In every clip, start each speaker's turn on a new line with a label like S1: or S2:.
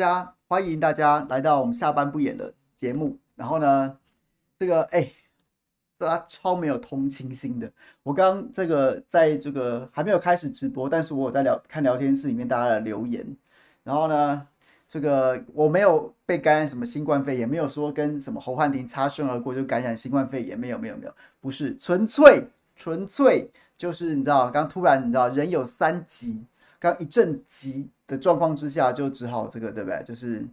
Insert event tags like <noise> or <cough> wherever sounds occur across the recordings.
S1: 家欢迎大家来到我们下班不演的节目。然后呢，这个哎，这他超没有同情心的。我刚这个在这个还没有开始直播，但是我有在聊看聊天室里面大家的留言。然后呢，这个我没有被感染什么新冠肺炎，没有说跟什么侯汉廷擦身而过就感染新冠肺炎，没有没有没有，不是纯粹纯粹就是你知道，刚突然你知道人有三急，刚一阵急。的状况之下，就只好这个，对不对？就是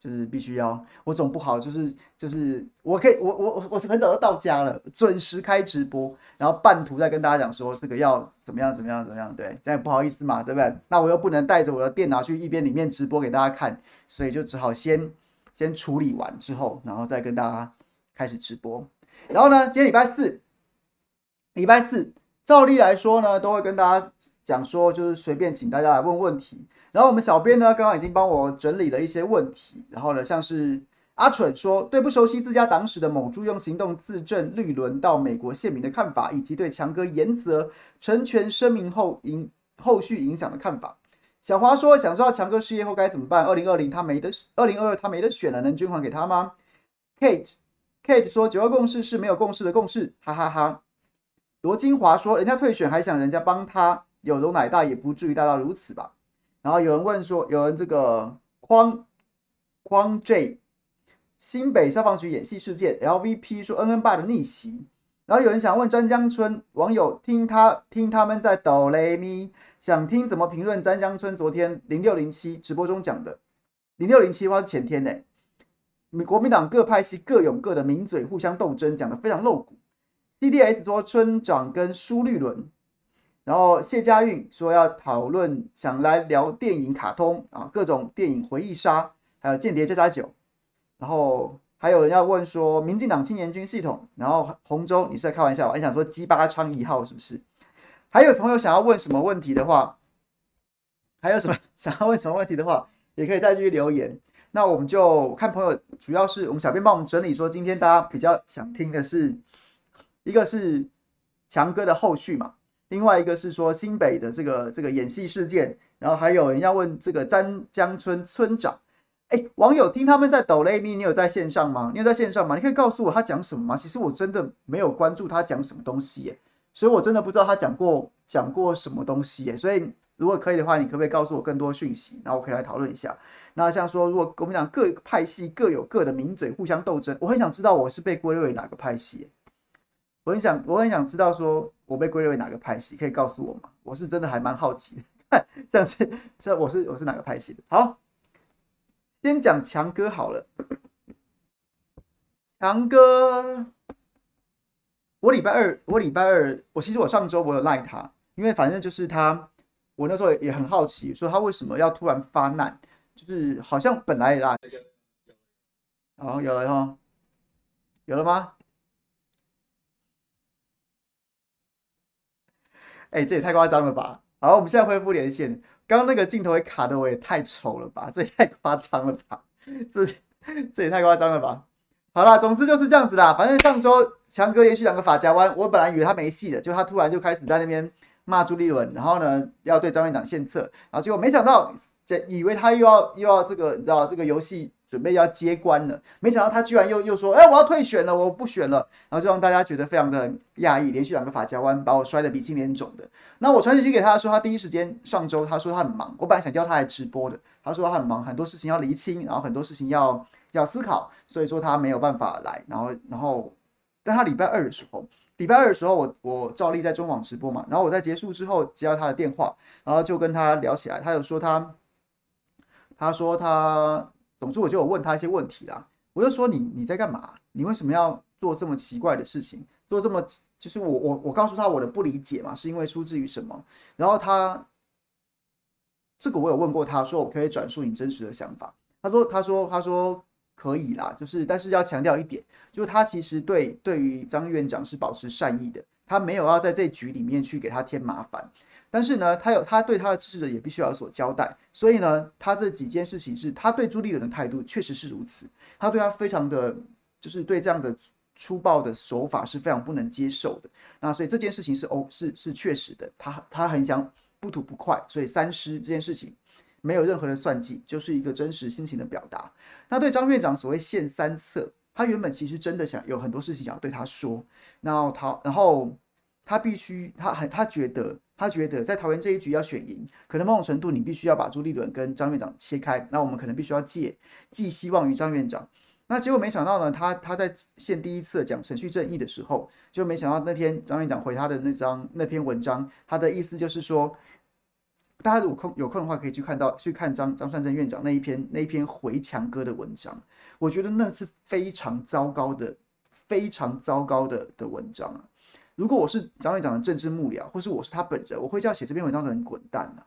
S1: 就是必须要，我总不好，就是就是我可以，我我我是很早就到家了，准时开直播，然后半途再跟大家讲说这个要怎么样怎么样怎么样，对，这样也不好意思嘛，对不对？那我又不能带着我的电脑去一边里面直播给大家看，所以就只好先先处理完之后，然后再跟大家开始直播。然后呢，今天礼拜四，礼拜四照例来说呢，都会跟大家讲说，就是随便请大家来问问题。然后我们小编呢，刚刚已经帮我整理了一些问题。然后呢，像是阿蠢说，对不熟悉自家党史的某猪用行动自证绿轮到美国宪民的看法，以及对强哥严责成全声明后影后续影响的看法。小华说，想知道强哥失业后该怎么办？二零二零他没得，二零二二他没得选了，能捐款给他吗？Kate Kate 说，九二共识是没有共识的共识，哈哈哈，哈。罗金华说，人家退选还想人家帮他，有容乃大，也不至于大到如此吧。然后有人问说，有人这个框框 J 新北消防局演戏事件，LVP 说 NN 爸的逆袭。然后有人想问詹江村网友听他听他们在哆来咪，想听怎么评论詹江村昨天零六零七直播中讲的零六零七话是前天呢，国民党各派系各有各的名嘴互相斗争，讲得非常露骨。CDS 说村长跟苏绿伦。然后谢家运说要讨论，想来聊电影、卡通啊，各种电影回忆杀，还有间谍加加酒。然后还有人要问说，民进党青年军系统。然后洪州，你是在开玩笑吧？你想说鸡巴昌一号是不是？还有朋友想要问什么问题的话，还有什么 <laughs> 想要问什么问题的话，也可以再继续留言。那我们就看朋友，主要是我们小编帮我们整理说，今天大家比较想听的是，一个是强哥的后续嘛。另外一个是说新北的这个这个演戏事件，然后还有人要问这个詹江村村长，哎，网友听他们在抖雷咪，你有在线上吗？你有在线上吗？你可以告诉我他讲什么吗？其实我真的没有关注他讲什么东西耶，所以我真的不知道他讲过讲过什么东西耶。所以如果可以的话，你可不可以告诉我更多讯息？然后我可以来讨论一下。那像说如果国民党各派系各有各的名嘴互相斗争，我很想知道我是被归类为哪个派系。我很想，我很想知道，说我被归类为哪个派系，可以告诉我吗？我是真的还蛮好奇的，<laughs> 像是像我是我是哪个派系的？好，先讲强哥好了。强哥，我礼拜二，我礼拜二，我其实我上周我有赖他，因为反正就是他，我那时候也很好奇，说他为什么要突然发难，就是好像本来也赖。好，有了哈，有了吗？哎、欸，这也太夸张了吧！好，我们现在恢复连线。刚刚那个镜头也卡的，我也太丑了吧！这也太夸张了吧！这这也太夸张了吧！好啦，总之就是这样子啦。反正上周强哥连续两个法夹弯，我本来以为他没戏了，就他突然就开始在那边骂朱立伦，然后呢要对张院长献策，然后结果没想到，这以为他又要又要这个你知道这个游戏准备要接官了，没想到他居然又又说：“哎，我要退选了，我不选了。”然后就让大家觉得非常的讶异，连续两个发夹弯把我摔得鼻青脸肿的。那我传讯息给他的时候，他第一时间上周他说他很忙，我本来想叫他来直播的，他说他很忙，很多事情要厘清，然后很多事情要要思考，所以说他没有办法来。然后然后，但他礼拜二的时候，礼拜二的时候我我照例在中网直播嘛，然后我在结束之后接到他的电话，然后就跟他聊起来，他有说他他说他。总之，我就有问他一些问题啦。我就说你你在干嘛？你为什么要做这么奇怪的事情？做这么就是我我我告诉他我的不理解嘛，是因为出自于什么？然后他这个我有问过他说，我可以转述你真实的想法。他说他说他说可以啦，就是但是要强调一点，就是他其实对对于张院长是保持善意的，他没有要在这局里面去给他添麻烦。但是呢，他有他对他的支持者也必须要有所交代，所以呢，他这几件事情是他对朱立伦的态度确实是如此，他对他非常的，就是对这样的粗暴的手法是非常不能接受的。那所以这件事情是哦，是是确实的，他他很想不吐不快，所以三思这件事情没有任何的算计，就是一个真实心情的表达。那对张院长所谓献三策，他原本其实真的想有很多事情想要对他说，然后他然后他必须他很他觉得。他觉得在桃园这一局要选赢，可能某种程度你必须要把朱立伦跟张院长切开。那我们可能必须要借寄希望于张院长。那结果没想到呢，他他在现第一次讲程序正义的时候，就没想到那天张院长回他的那张那篇文章，他的意思就是说，大家有空有空的话可以去看到去看张张善政院长那一篇那一篇回墙歌的文章。我觉得那是非常糟糕的，非常糟糕的的文章啊。如果我是张院长的政治幕僚，或是我是他本人，我会叫写这篇文章的人滚蛋啊！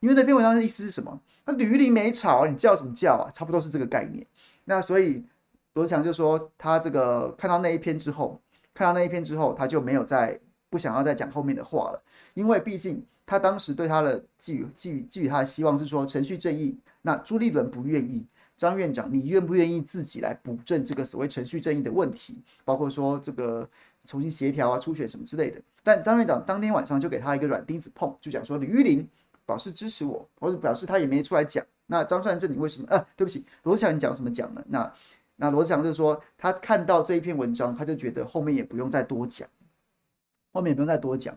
S1: 因为那篇文章的意思是什么？那吕玉玲没吵，你叫什么叫啊？差不多是这个概念。那所以罗志祥就说，他这个看到那一篇之后，看到那一篇之后，他就没有再不想要再讲后面的话了，因为毕竟他当时对他的寄予寄予寄予他的希望是说程序正义。那朱立伦不愿意，张院长，你愿不愿意自己来补正这个所谓程序正义的问题？包括说这个。重新协调啊，初选什么之类的。但张院长当天晚上就给他一个软钉子碰，就讲说李玉林表示支持我，或者表示他也没出来讲。那张善政你为什么？呃、对不起，罗志祥你讲什么讲呢？那那罗志祥就说，他看到这一篇文章，他就觉得后面也不用再多讲，后面也不用再多讲。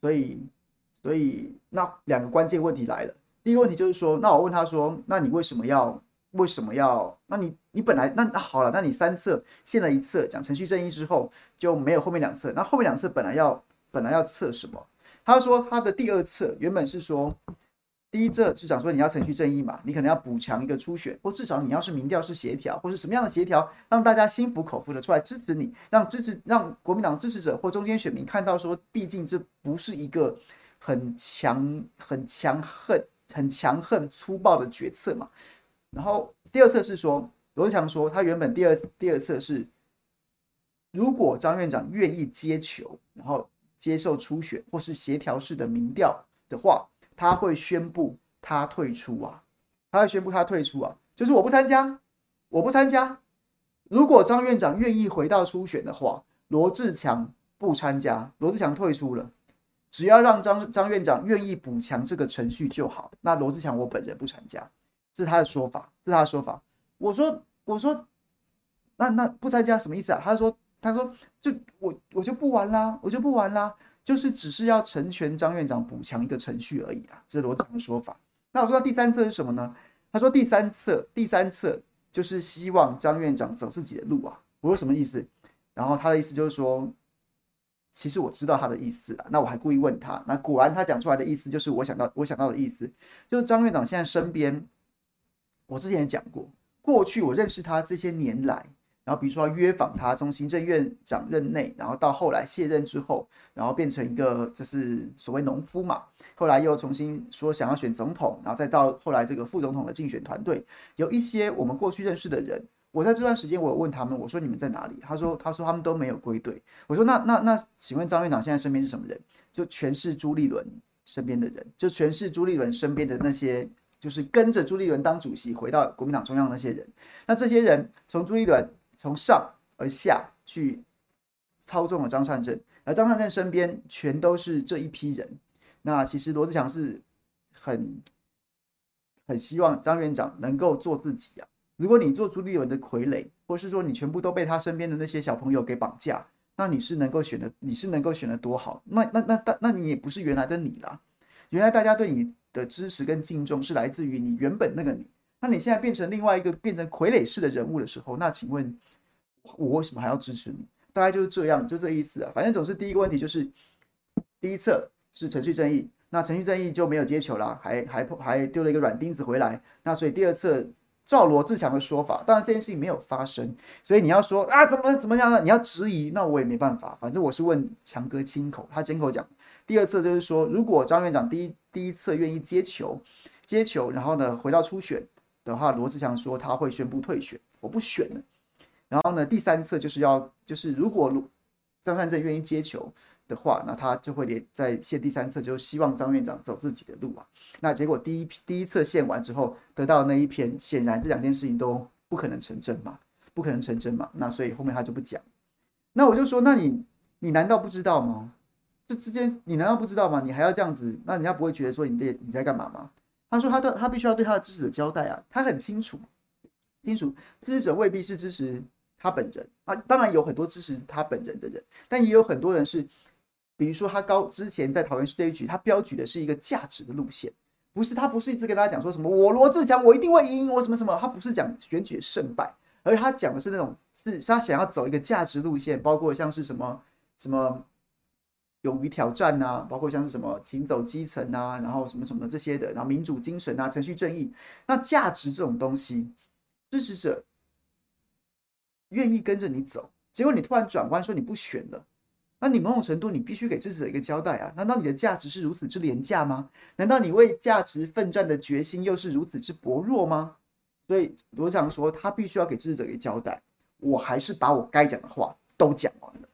S1: 所以，所以那两个关键问题来了。第一个问题就是说，那我问他说，那你为什么要？为什么要？那你你本来那那好了，那你三策献了一次讲程序正义之后就没有后面两次。那后面两次本来要本来要测什么？他说他的第二次原本是说，第一策是讲说你要程序正义嘛，你可能要补强一个初选，或至少你要是民调是协调，或是什么样的协调，让大家心服口服的出来支持你，让支持让国民党支持者或中间选民看到说，毕竟这不是一个很强很强横很强横粗暴的决策嘛。然后第二次是说，罗志祥说他原本第二第二次是，如果张院长愿意接球，然后接受初选或是协调式的民调的话，他会宣布他退出啊，他会宣布他退出啊，就是我不参加，我不参加。如果张院长愿意回到初选的话，罗志强不参加，罗志强退出了，只要让张张院长愿意补强这个程序就好。那罗志强我本人不参加。这是他的说法，这是他的说法。我说，我说，那那不参加什么意思啊？他说，他说，就我我就不玩啦，我就不玩啦，就是只是要成全张院长补强一个程序而已啊。这是罗志祥的说法。那我说第三次是什么呢？他说第三次，第三次就是希望张院长走自己的路啊。我说什么意思？然后他的意思就是说，其实我知道他的意思啊。那我还故意问他，那果然他讲出来的意思就是我想到我想到的意思，就是张院长现在身边。我之前也讲过，过去我认识他这些年来，然后比如说约访他，从行政院长任内，然后到后来卸任之后，然后变成一个就是所谓农夫嘛，后来又重新说想要选总统，然后再到后来这个副总统的竞选团队，有一些我们过去认识的人，我在这段时间我有问他们，我说你们在哪里？他说他说他们都没有归队。我说那那那，请问张院长现在身边是什么人？就全是朱立伦身边的人，就全是朱立伦身边的那些。就是跟着朱立伦当主席回到国民党中央那些人，那这些人从朱立伦从上而下去操纵了张善政，而张善政身边全都是这一批人。那其实罗志祥是很很希望张院长能够做自己啊，如果你做朱立伦的傀儡，或是说你全部都被他身边的那些小朋友给绑架，那你是能够选的，你是能够选的多好？那那那那那你也不是原来的你啦。原来大家对你的支持跟敬重是来自于你原本那个你，那你现在变成另外一个变成傀儡式的人物的时候，那请问我为什么还要支持你？大概就是这样，就这意思啊。反正总是第一个问题就是，第一侧是程序正义，那程序正义就没有接球了，还还还丢了一个软钉子回来。那所以第二侧照罗志祥的说法，当然这件事情没有发生，所以你要说啊怎么怎么样呢？你要质疑，那我也没办法。反正我是问强哥亲口，他亲口讲。第二次就是说，如果张院长第一第一次愿意接球，接球，然后呢回到初选的话，罗志祥说他会宣布退选，我不选了。然后呢，第三次就是要，就是如果张善政愿意接球的话，那他就会连在线第三次，就希望张院长走自己的路啊。那结果第一第一次线完之后得到那一篇，显然这两件事情都不可能成真嘛，不可能成真嘛。那所以后面他就不讲。那我就说，那你你难道不知道吗？这之间你难道不知道吗？你还要这样子，那人家不会觉得说你这你在干嘛吗？他说他的他必须要对他的支持者交代啊，他很清楚，清楚支持者未必是支持。他本人啊，当然有很多支持他本人的人，但也有很多人是，比如说他高之前在桃园市这一局，他标举的是一个价值的路线，不是他不是一直跟大家讲说什么我罗志祥我一定会赢我什么什么，他不是讲选举胜败，而他讲的是那种是他想要走一个价值路线，包括像是什么什么勇于挑战呐、啊，包括像是什么行走基层啊，然后什么什么这些的，然后民主精神啊，程序正义，那价值这种东西，支持者。愿意跟着你走，结果你突然转弯说你不选了，那你某种程度你必须给支持者一个交代啊？难道你的价值是如此之廉价吗？难道你为价值奋战的决心又是如此之薄弱吗？所以罗长说他必须要给支持者一个交代，我还是把我该讲的话都讲完了，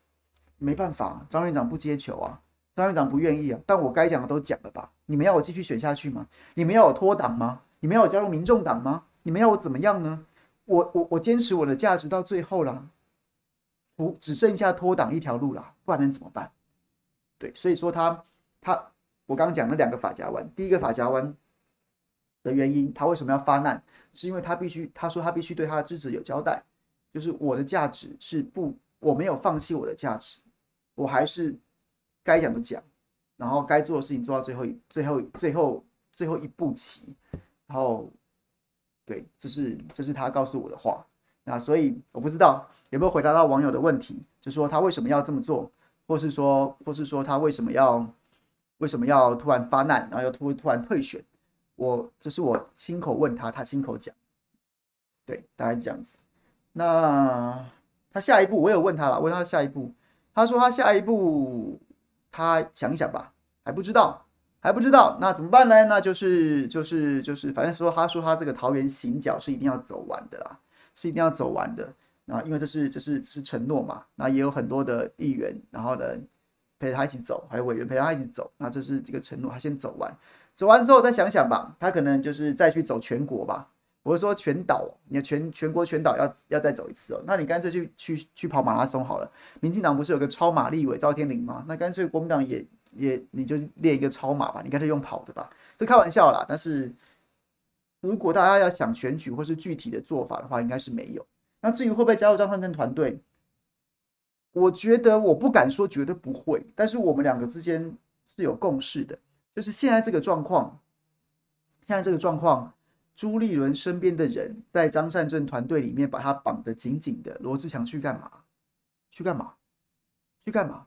S1: 没办法，张院长不接球啊，张院长不愿意啊，但我该讲的都讲了吧？你们要我继续选下去吗？你们要我脱党吗？你们要我加入民众党吗？你们要我怎么样呢？我我我坚持我的价值到最后了，不只剩下脱党一条路了，不然能怎么办？对，所以说他他我刚刚讲了两个法夹弯，第一个法夹弯的原因，他为什么要发难？是因为他必须他说他必须对他的支持有交代，就是我的价值是不，我没有放弃我的价值，我还是该讲的讲，然后该做的事情做到最后最后最后最后一步棋，然后。对，这是这是他告诉我的话。那所以我不知道有没有回答到网友的问题，就说他为什么要这么做，或是说，或是说他为什么要为什么要突然发难，然后又突突然退选。我这是我亲口问他，他亲口讲。对，大概是这样子。那他下一步，我有问他了，问他下一步，他说他下一步他想一想吧，还不知道。还不知道，那怎么办呢？那就是就是就是，反正说他说他这个桃园行脚是一定要走完的啦，是一定要走完的。啊因为这是这是是承诺嘛，那也有很多的议员，然后呢陪他一起走，还有委员陪他一起走。那这是这个承诺，他先走完，走完之后再想想吧。他可能就是再去走全国吧，我是说全岛，你看全全国全岛要要再走一次哦。那你干脆去去去跑马拉松好了。民进党不是有个超马立委赵天麟吗？那干脆国民党也。也你就练一个超马吧，你干脆用跑的吧，这开玩笑啦。但是如果大家要想选举或是具体的做法的话，应该是没有。那至于会不会加入张善政团队，我觉得我不敢说绝对不会，但是我们两个之间是有共识的，就是现在这个状况，现在这个状况，朱立伦身边的人在张善政团队里面把他绑得紧紧的，罗志祥去干嘛？去干嘛？去干嘛？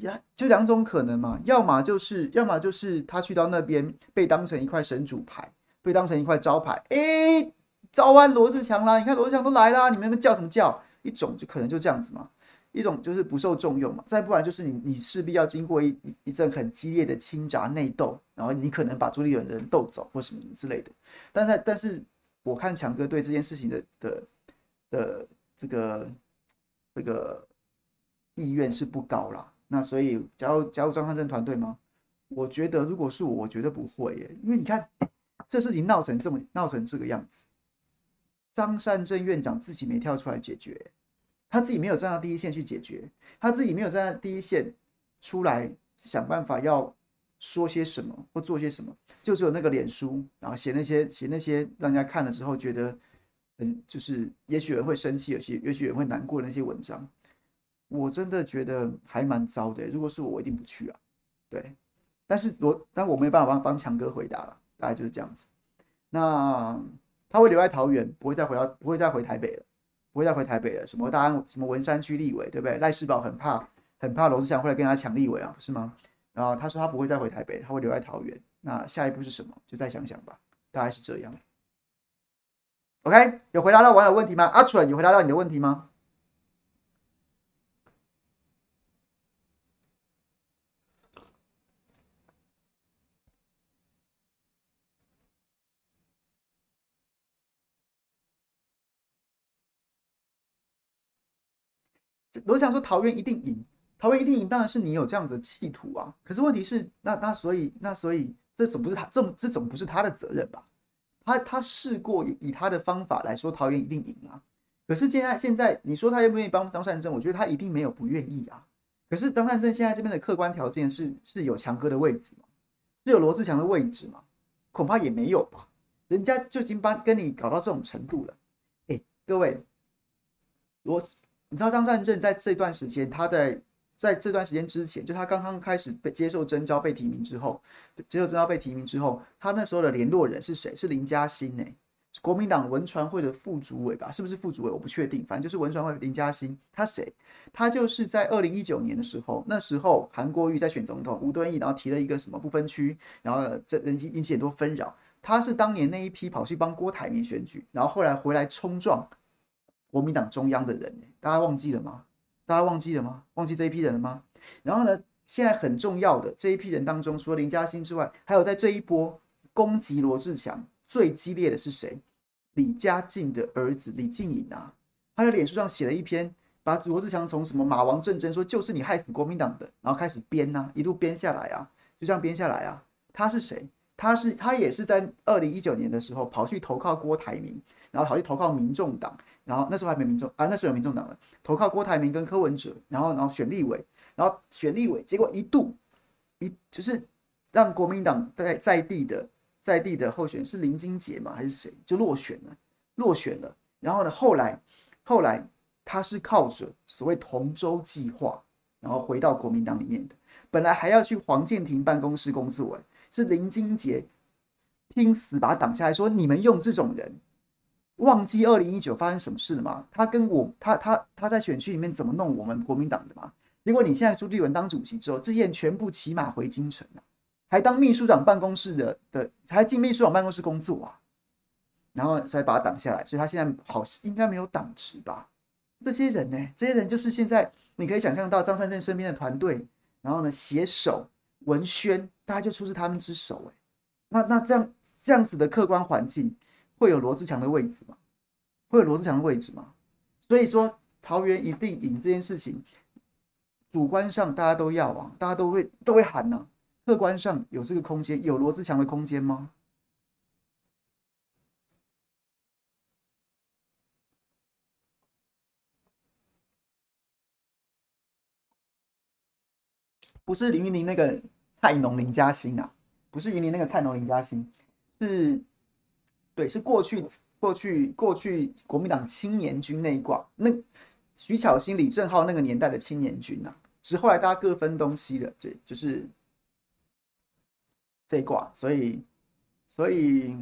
S1: 呀，就两种可能嘛，要么就是，要么就是他去到那边被当成一块神主牌，被当成一块招牌，哎，招安罗志强啦，你看罗志强都来啦，你们叫什么叫？一种就可能就这样子嘛，一种就是不受重用嘛，再不然就是你你势必要经过一一阵很激烈的倾轧内斗，然后你可能把朱立伦的人斗走或什么之类的。但是但是我看强哥对这件事情的的的这个这个意愿是不高啦。那所以加入加入张汉政团队吗？我觉得如果是我，我绝对不会耶，因为你看这事情闹成这么闹成这个样子，张善政院长自己没跳出来解决，他自己没有站到第一线去解决，他自己没有站在第一线出来想办法要说些什么或做些什么，就只有那个脸书，然后写那些写那些让人家看了之后觉得嗯，就是也许人会生气，有些也许有人会难过的那些文章，我真的觉得还蛮糟的。如果是我，我一定不去啊。对，但是我但我没办法帮帮强哥回答了，大概就是这样子。那他会留在桃园，不会再回到，不会再回台北了，不会再回台北了。什么大安，什么文山区立委，对不对？赖世宝很怕，很怕罗志祥会来跟他抢立委啊，不是吗？然后他说他不会再回台北，他会留在桃园。那下一步是什么？就再想想吧，大概是这样。OK，有回答到网友问题吗？阿蠢有回答到你的问题吗？我想说，桃园一定赢，桃园一定赢，当然是你有这样的企图啊。可是问题是，那那所以那所以，这总不是他这这总不是他的责任吧？他他试过以他的方法来说，桃园一定赢啊。可是现在现在你说他愿不愿意帮张善政？我觉得他一定没有不愿意啊。可是张善政现在这边的客观条件是是有强哥的位置吗？是有罗志强的位置吗？恐怕也没有吧。人家就已经把跟你搞到这种程度了。哎，各位，罗，你知道张善政在这段时间，他在。在这段时间之前，就他刚刚开始被接受征召、被提名之后，接受征召、被提名之后，他那时候的联络人是谁？是林嘉欣呢？国民党文传会的副主委吧？是不是副主委？我不确定，反正就是文传会林嘉欣。他谁？他就是在二零一九年的时候，那时候韩国瑜在选总统，吴敦义然后提了一个什么不分区，然后这人引起很多纷扰。他是当年那一批跑去帮郭台铭选举，然后后来回来冲撞国民党中央的人，大家忘记了吗？大家忘记了吗？忘记这一批人了吗？然后呢，现在很重要的这一批人当中，除了林嘉欣之外，还有在这一波攻击罗志强最激烈的是谁？李家晋的儿子李进颖啊，他在脸书上写了一篇，把罗志强从什么马王政争说就是你害死国民党的，然后开始编呐、啊，一路编下来啊，就这样编下来啊。他是谁？他是他也是在二零一九年的时候跑去投靠郭台铭，然后跑去投靠民众党。然后那时候还没民众啊，那时候有民众党了，投靠郭台铭跟柯文哲，然后然后选立委，然后选立委，结果一度一就是让国民党在在地的在地的候选是林金杰嘛还是谁就落选了，落选了。然后呢，后来后来他是靠着所谓同舟计划，然后回到国民党里面的，本来还要去黄建庭办公室工作，是林金杰拼死把他挡下来，说你们用这种人。忘记二零一九发生什么事了吗？他跟我，他他他在选区里面怎么弄我们国民党的吗？结果你现在朱立文当主席之后，这些人全部骑马回京城了，还当秘书长办公室的的，还进秘书长办公室工作啊，然后才把他挡下来，所以他现在好应该没有党职吧？这些人呢？这些人就是现在你可以想象到张善政身边的团队，然后呢携手文宣，大家就出自他们之手哎，那那这样这样子的客观环境。会有罗志强的位置吗？会有罗志强的位置吗？所以说桃园一定赢这件事情，主观上大家都要啊，大家都会都会喊呢、啊。客观上有这个空间，有罗志强的空间吗？不是林云林那个菜农林嘉欣啊，不是云林那个菜农林嘉欣，是。对，是过去过去过去国民党青年军那一挂，那徐巧芯、李正浩那个年代的青年军呐、啊，只是后来大家各分东西了，对，就是这一挂，所以所以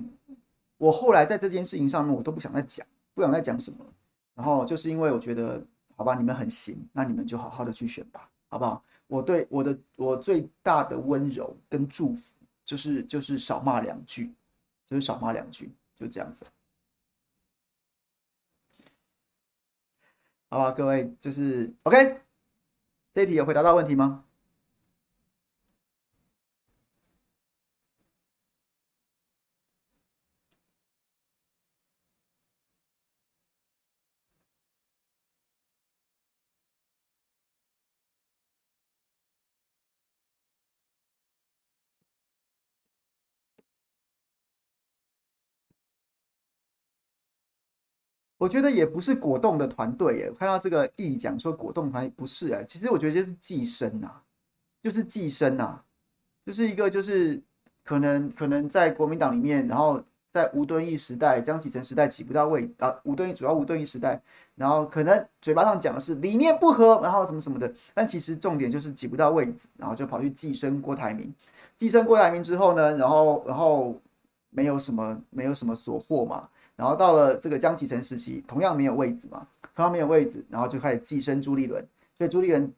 S1: 我后来在这件事情上面，我都不想再讲，不想再讲什么，然后就是因为我觉得，好吧，你们很行，那你们就好好的去选吧，好不好？我对我的我最大的温柔跟祝福，就是就是少骂两句，就是少骂两句。就这样子，好吧，各位，就是 OK，这一题有回答到问题吗？我觉得也不是果冻的团队耶，看到这个意讲说果冻团不是哎，其实我觉得就是寄生呐，就是寄生呐，就是一个就是可能可能在国民党里面，然后在吴敦义时代、江启臣时代挤不到位啊，吴敦义主要吴敦义时代，然后可能嘴巴上讲的是理念不合，然后什么什么的，但其实重点就是挤不到位置，然后就跑去寄生郭台铭。寄生郭台铭之后呢，然后然后没有什么没有什么所获嘛，然后到了这个江启臣时期，同样没有位置嘛，同样没有位置，然后就开始寄生朱立伦，所以朱立伦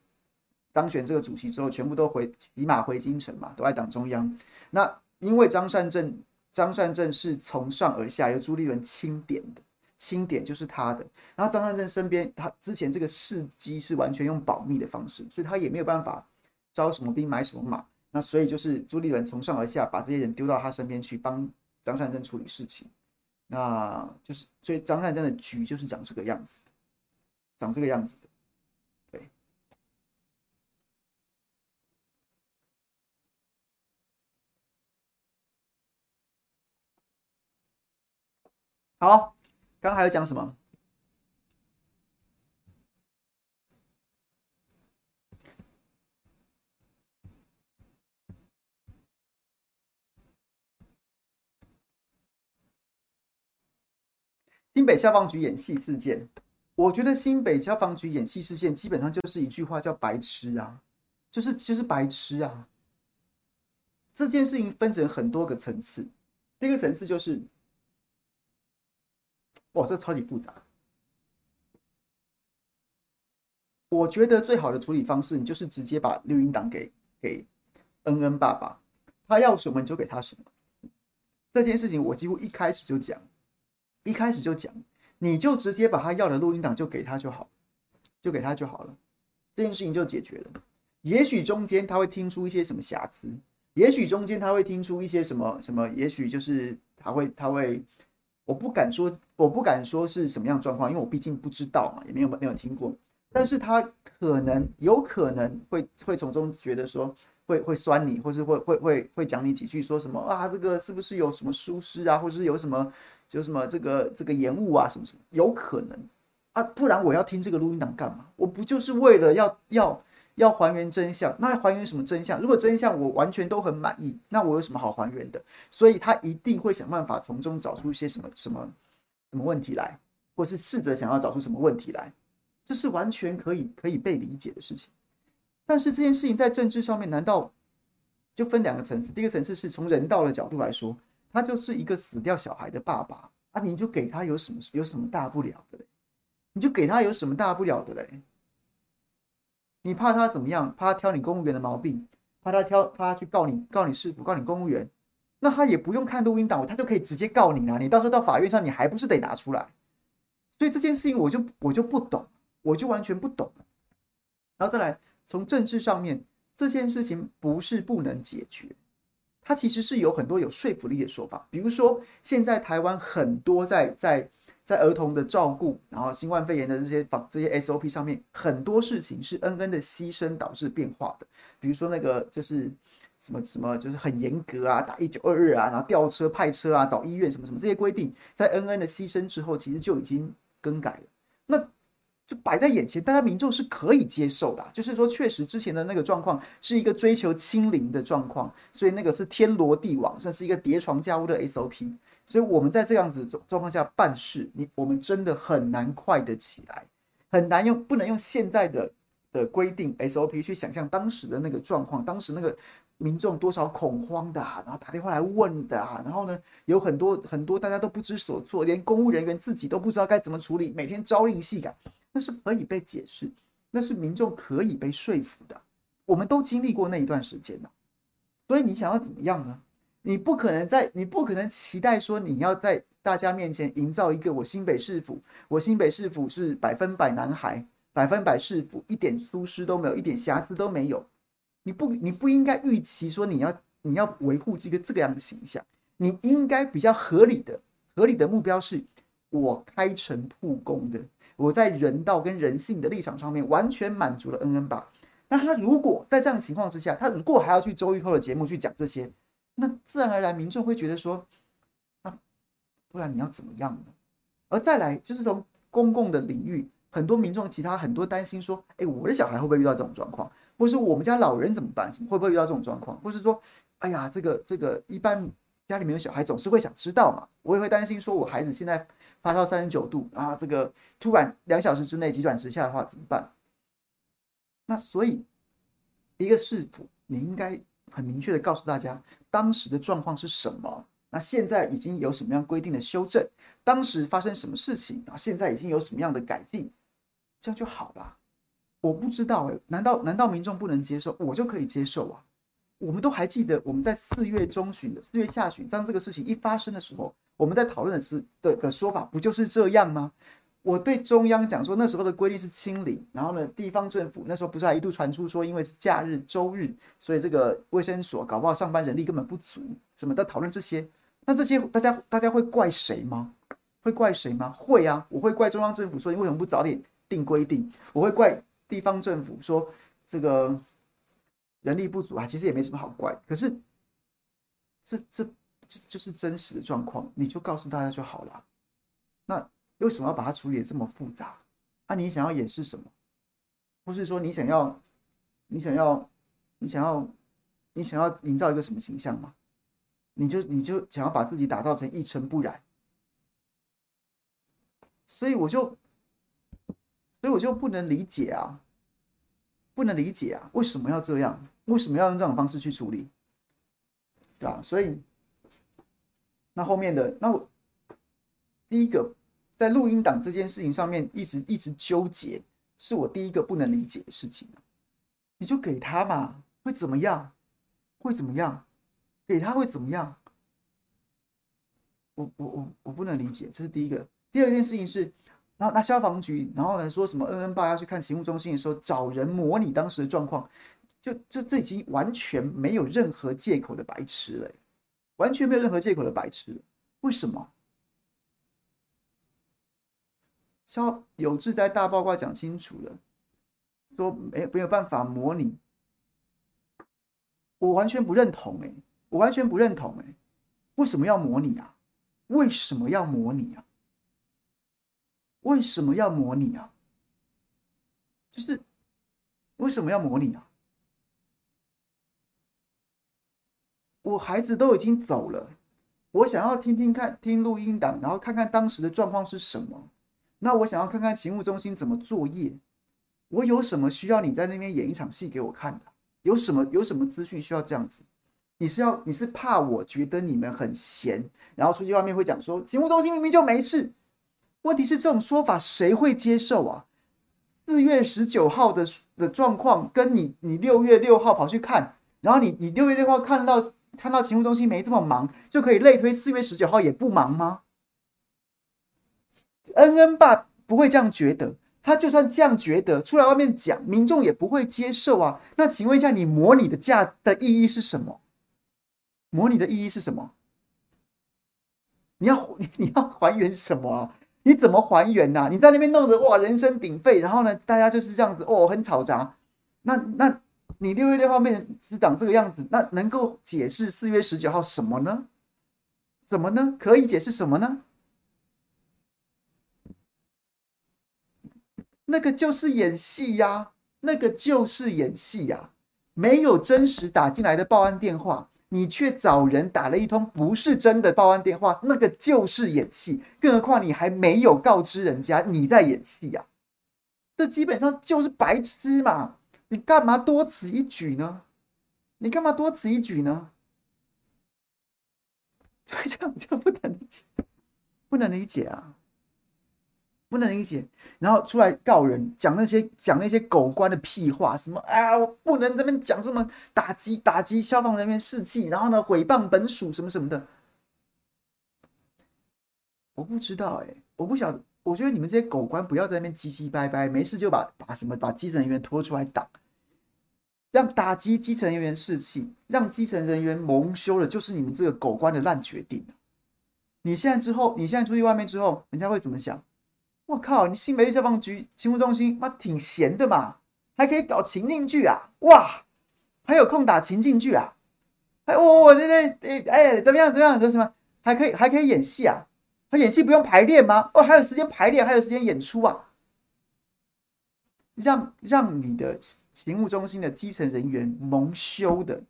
S1: 当选这个主席之后，全部都回骑马回京城嘛，都在党中央。那因为张善政，张善政是从上而下由朱立伦钦点的，钦点就是他的。然后张善政身边，他之前这个事迹是完全用保密的方式，所以他也没有办法招什么兵买什么马。那所以就是朱立伦从上而下把这些人丢到他身边去帮张善政处理事情。那就是所以张善真的局就是长这个样子，长这个样子的。好，刚刚还要讲什么？新北消防局演戏事件，我觉得新北消防局演戏事件基本上就是一句话，叫“白痴啊”，就是就是白痴啊。这件事情分成很多个层次，第一个层次就是。哇，这超级复杂。我觉得最好的处理方式，你就是直接把录音档给给恩恩爸爸，他要什么你就给他什么。这件事情我几乎一开始就讲，一开始就讲，你就直接把他要的录音档就给他就好，就给他就好了，这件事情就解决了。也许中间他会听出一些什么瑕疵，也许中间他会听出一些什么什么，也许就是他会他会。我不敢说，我不敢说是什么样状况，因为我毕竟不知道嘛，也没有没有听过。但是他可能有可能会会从中觉得说会会酸你，或是会会会会讲你几句，说什么啊，这个是不是有什么疏失啊，或是有什么有什么这个这个延误啊，什么什么，有可能啊，不然我要听这个录音档干嘛？我不就是为了要要。要还原真相，那还原什么真相？如果真相我完全都很满意，那我有什么好还原的？所以他一定会想办法从中找出一些什么什么什么问题来，或是试着想要找出什么问题来，这是完全可以可以被理解的事情。但是这件事情在政治上面，难道就分两个层次？第一个层次是从人道的角度来说，他就是一个死掉小孩的爸爸啊，你就给他有什么有什么大不了的嘞？你就给他有什么大不了的嘞？你怕他怎么样？怕他挑你公务员的毛病，怕他挑，怕他去告你，告你师傅，告你公务员，那他也不用看录音档，他就可以直接告你了。你到时候到法院上，你还不是得拿出来？所以这件事情，我就我就不懂，我就完全不懂。然后再来，从政治上面，这件事情不是不能解决，它其实是有很多有说服力的说法。比如说，现在台湾很多在在。在儿童的照顾，然后新冠肺炎的这些防这些 SOP 上面，很多事情是恩恩的牺牲导致变化的。比如说那个就是什么什么，就是很严格啊，打一九二二啊，然后吊车派车啊，找医院什么什么这些规定，在恩恩的牺牲之后，其实就已经更改了。那就摆在眼前，大家民众是可以接受的。就是说，确实之前的那个状况是一个追求清零的状况，所以那个是天罗地网，这是一个叠床架屋的 SOP。所以我们在这样子状状况下办事，你我们真的很难快得起来，很难用不能用现在的的规定 SOP 去想象当时的那个状况，当时那个民众多少恐慌的啊，然后打电话来问的啊，然后呢有很多很多大家都不知所措，连公务人员自己都不知道该怎么处理，每天朝令夕改，那是可以被解释，那是民众可以被说服的，我们都经历过那一段时间了，所以你想要怎么样呢？你不可能在，你不可能期待说你要在大家面前营造一个我新北市府，我新北市府是百分百男孩，百分百市府，一点疏失都没有，一点瑕疵都没有。你不，你不应该预期说你要你要维护这个这个样的形象。你应该比较合理的合理的目标是，我开诚布公的，我在人道跟人性的立场上面完全满足了恩恩吧。那他如果在这样情况之下，他如果还要去周玉蔻的节目去讲这些。那自然而然，民众会觉得说，啊，不然你要怎么样呢？而再来就是从公共的领域，很多民众其他很多担心说，哎，我的小孩会不会遇到这种状况？或是我们家老人怎么办？会不会遇到这种状况？或是说，哎呀，这个这个一般家里面有小孩，总是会想知道嘛。我也会担心，说我孩子现在发烧三十九度啊，这个突然两小时之内急转直下的话怎么办？那所以，一个是，你应该很明确的告诉大家，当时的状况是什么？那现在已经有什么样规定的修正？当时发生什么事情啊？现在已经有什么样的改进？这样就好了。我不知道诶，难道难道民众不能接受？我就可以接受啊？我们都还记得，我们在四月中旬的四月下旬，当这个事情一发生的时候，我们在讨论的是的的说法，不就是这样吗？我对中央讲说，那时候的规定是清零，然后呢，地方政府那时候不是还一度传出说，因为是假日周日，所以这个卫生所搞不好上班人力根本不足，什么的讨论这些，那这些大家大家会怪谁吗？会怪谁吗？会啊，我会怪中央政府说，你为什么不早点定规定？我会怪地方政府说这个。人力不足啊，其实也没什么好怪。可是，这这这就是真实的状况，你就告诉大家就好了。那为什么要把它处理得这么复杂？啊，你想要掩饰什么？不是说你想要，你想要，你想要，你想要营造一个什么形象吗？你就你就想要把自己打造成一尘不染。所以我就，所以我就不能理解啊。不能理解啊，为什么要这样？为什么要用这种方式去处理？对吧？所以，那后面的那我第一个在录音档这件事情上面一直一直纠结，是我第一个不能理解的事情。你就给他嘛，会怎么样？会怎么样？给他会怎么样？我我我我不能理解，这是第一个。第二件事情是。然后那消防局，然后呢说什么恩恩爸要去看勤务中心的时候，找人模拟当时的状况，就就这已经完全没有任何借口的白痴了，完全没有任何借口的白痴了。为什么？肖有志在大报告讲清楚了，说没没有办法模拟，我完全不认同哎，我完全不认同哎，为什么要模拟啊？为什么要模拟啊？为什么要模拟啊？就是为什么要模拟啊？我孩子都已经走了，我想要听听看，听录音档，然后看看当时的状况是什么。那我想要看看勤务中心怎么作业。我有什么需要你在那边演一场戏给我看的？有什么有什么资讯需要这样子？你是要你是怕我觉得你们很闲，然后出去外面会讲说勤务中心明明就没事。问题是这种说法谁会接受啊？四月十九号的的状况，跟你你六月六号跑去看，然后你你六月六号看到看到勤务中心没这么忙，就可以类推四月十九号也不忙吗？恩恩爸不会这样觉得，他就算这样觉得，出来外面讲，民众也不会接受啊。那请问一下，你模拟的价的意义是什么？模拟的意义是什么？你要你要还原什么啊？你怎么还原呐、啊？你在那边弄得哇人声鼎沸，然后呢，大家就是这样子哦，很嘈杂。那那你六月六号变成是长这个样子，那能够解释四月十九号什么呢？什么呢？可以解释什么呢？那个就是演戏呀、那个就是演戏呀、没有真实打进来的报案电话。你却找人打了一通不是真的报案电话，那个就是演戏。更何况你还没有告知人家你在演戏呀，这基本上就是白痴嘛！你干嘛多此一举呢？你干嘛多此一举呢？<laughs> 这样这样不能理解，不能理解啊！不能理解，然后出来告人，讲那些讲那些狗官的屁话，什么啊，我不能这边讲这么打击打击消防人员士气，然后呢，毁谤本署什么什么的，我不知道哎、我不晓得，我觉得你们这些狗官不要在那边唧唧歪歪，没事就把把什么把基层人员拖出来打，让打击基层人员士气，让基层人员蒙羞的，就是你们这个狗官的烂决定。你现在之后，你现在出去外面之后，人家会怎么想？我靠！你新北消防局勤务中心妈挺闲的嘛，还可以搞情境剧啊！哇，还有空打情境剧啊！哎，我我这这哎怎么样怎么样？说什么？还可以还可以演戏啊？他演戏不用排练吗？哦，还有时间排练，还有时间演出啊！让让你的勤务中心的基层人员蒙羞的，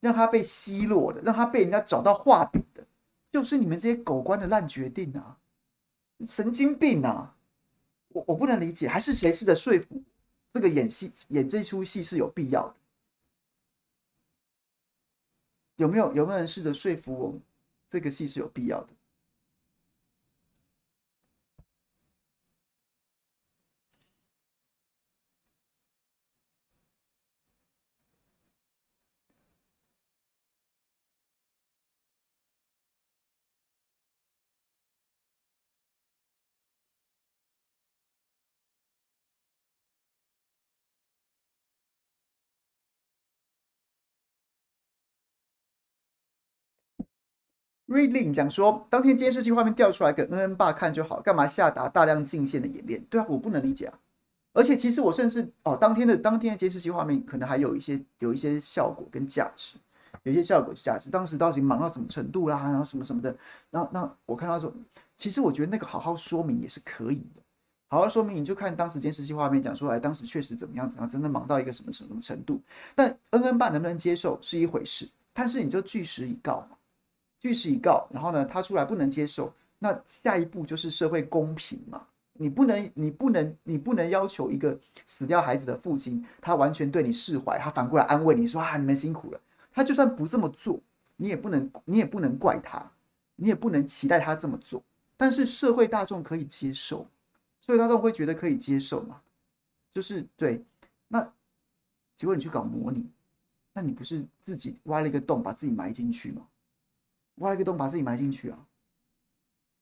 S1: 让他被奚落的，让他被人家找到画饼的，就是你们这些狗官的烂决定啊，神经病啊！我我不能理解，还是谁试着说服这个演戏演这出戏是有必要的？有没有有没有人试着说服我，这个戏是有必要的？瑞令讲说，当天监视器画面调出来给恩恩爸看就好，干嘛下达大量进线的演练？对啊，我不能理解啊。而且其实我甚至哦，当天的当天的监视器画面可能还有一些有一些效果跟价值，有一些效果价值。当时到底忙到什么程度啦？然后什么什么的。那那我看到说，其实我觉得那个好好说明也是可以的。好好说明，你就看当时监视器画面讲出来，当时确实怎么样怎样，真的忙到一个什么什么程度。但恩恩爸能不能接受是一回事，但是你就据实以告。据实以告，然后呢，他出来不能接受，那下一步就是社会公平嘛？你不能，你不能，你不能要求一个死掉孩子的父亲，他完全对你释怀，他反过来安慰你说啊，你们辛苦了。他就算不这么做，你也不能，你也不能怪他，你也不能期待他这么做。但是社会大众可以接受，社会大众会觉得可以接受嘛？就是对，那结果你去搞模拟，那你不是自己挖了一个洞，把自己埋进去吗？挖一个洞，把自己埋进去啊！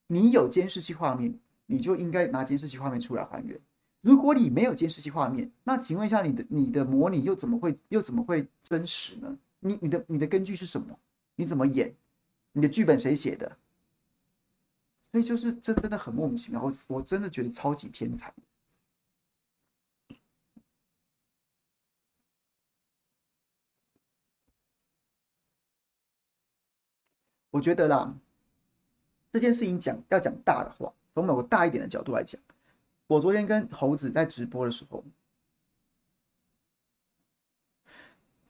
S1: 你有监视器画面，你就应该拿监视器画面出来还原。如果你没有监视器画面，那请问一下，你的你的模拟又怎么会又怎么会真实呢？你你的你的根据是什么？你怎么演？你的剧本谁写的？所以就是这真的很莫名其妙，我我真的觉得超级天才。我觉得啦，这件事情讲要讲大的话，从某个大一点的角度来讲，我昨天跟猴子在直播的时候，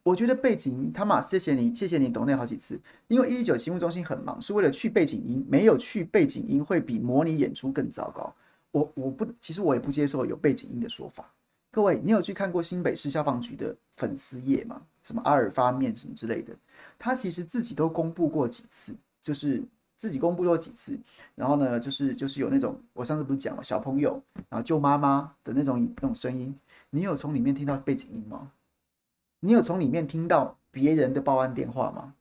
S1: 我觉得背景音他妈谢谢你，谢谢你懂那好几次，因为一一九勤务中心很忙，是为了去背景音，没有去背景音会比模拟演出更糟糕。我我不，其实我也不接受有背景音的说法。各位，你有去看过新北市消防局的粉丝页吗？什么阿尔发面什么之类的？他其实自己都公布过几次，就是自己公布过几次，然后呢，就是就是有那种我上次不是讲了小朋友，然后救妈妈的那种那种声音，你有从里面听到背景音吗？你有从里面听到别人的报案电话吗？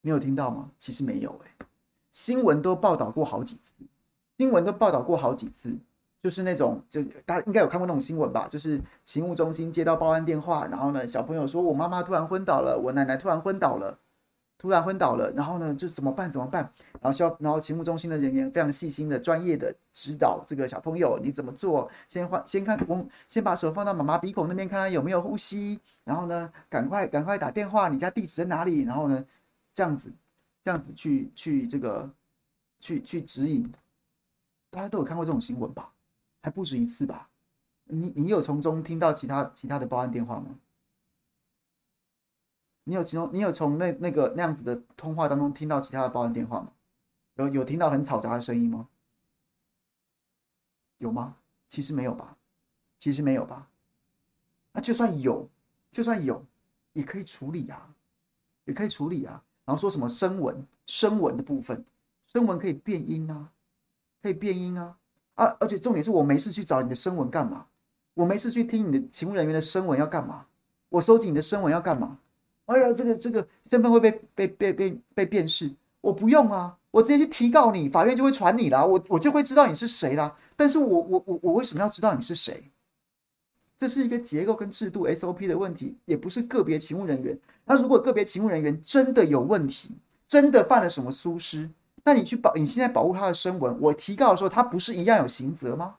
S1: 你有听到吗？其实没有诶、新闻都报道过好几次，新闻都报道过好几次。就是那种，就大家应该有看过那种新闻吧？就是勤务中心接到报案电话，然后呢，小朋友说：“我妈妈突然昏倒了，我奶奶突然昏倒了，突然昏倒了。”然后呢，就怎么办？怎么办？然后消，然后勤务中心的人员非常细心的、专业的指导这个小朋友你怎么做。先换，先看，我先把手放到妈妈鼻孔那边，看看有没有呼吸。然后呢，赶快赶快打电话，你家地址在哪里？然后呢，这样子，这样子去去这个去去指引。大家都有看过这种新闻吧？还不止一次吧？你你有从中听到其他其他的报案电话吗？你有其中你有从那那个那样子的通话当中听到其他的报案电话吗？有有听到很嘈杂的声音吗？有吗？其实没有吧，其实没有吧。那就算有，就算有，也可以处理啊，也可以处理啊。然后说什么声纹声纹的部分，声纹可以变音啊，可以变音啊。啊！而且重点是我没事去找你的声纹干嘛？我没事去听你的勤务人员的声纹要干嘛？我收集你的声纹要干嘛？哎呀，这个这个身份会被被被被被辨识，我不用啊，我直接去提告你，法院就会传你啦，我我就会知道你是谁啦。但是我我我我为什么要知道你是谁？这是一个结构跟制度 SOP 的问题，也不是个别勤务人员。那如果个别勤务人员真的有问题，真的犯了什么疏失？那你去保，你现在保护他的声纹，我提告的时候，他不是一样有刑责吗？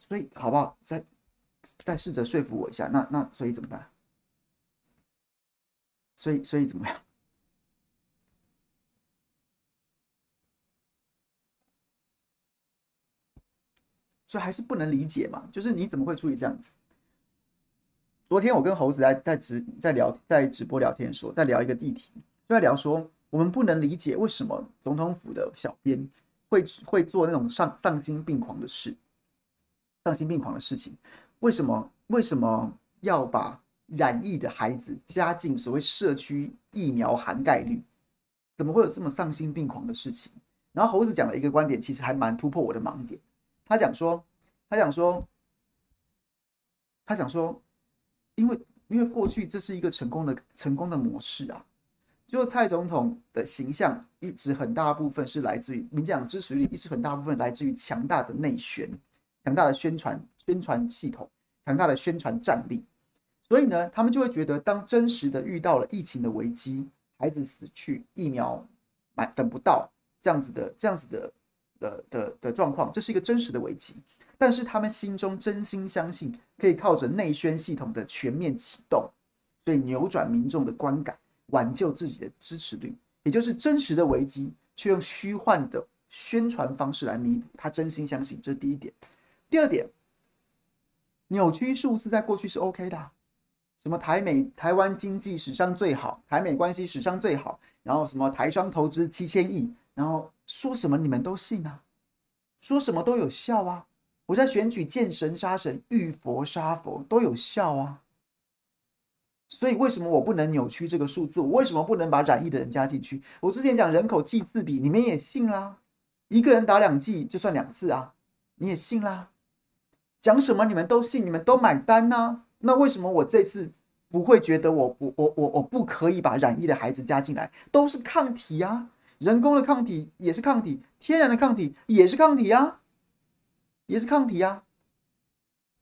S1: 所以好不好？再再试着说服我一下。那那所以怎么办？所以所以怎么样？所以还是不能理解嘛？就是你怎么会处理这样子？昨天我跟猴子在在直在聊在直播聊天说，在聊一个议题，就在聊说。我们不能理解为什么总统府的小编会会做那种丧丧心病狂的事，丧心病狂的事情。为什么为什么要把染疫的孩子加进所谓社区疫苗涵盖率？怎么会有这么丧心病狂的事情？然后猴子讲了一个观点，其实还蛮突破我的盲点。他讲说，他讲说，他讲说，因为因为过去这是一个成功的成功的模式啊，就蔡总统的形象一直很大部分是来自于民进党支持率，一直很大部分来自于强大的内宣、强大的宣传宣传系统、强大的宣传战力。所以呢，他们就会觉得，当真实的遇到了疫情的危机，孩子死去，疫苗买等不到。这样子的，这样子的的的的状况，这是一个真实的危机。但是他们心中真心相信，可以靠着内宣系统的全面启动，所以扭转民众的观感，挽救自己的支持率，也就是真实的危机，却用虚幻的宣传方式来弥补。他真心相信，这是第一点。第二点，扭曲数字在过去是 OK 的，什么台美台湾经济史上最好，台美关系史上最好，然后什么台商投资七千亿。然后说什么你们都信啊，说什么都有效啊。我在选举见神杀神，遇佛杀佛都有效啊。所以为什么我不能扭曲这个数字？我为什么不能把染疫的人加进去？我之前讲人口剂次比，你们也信啦。一个人打两剂就算两次啊，你也信啦。讲什么你们都信，你们都买单呐。那为什么我这次不会觉得我我我我我不可以把染疫的孩子加进来？都是抗体啊。人工的抗体也是抗体，天然的抗体也是抗体呀，也是抗体呀。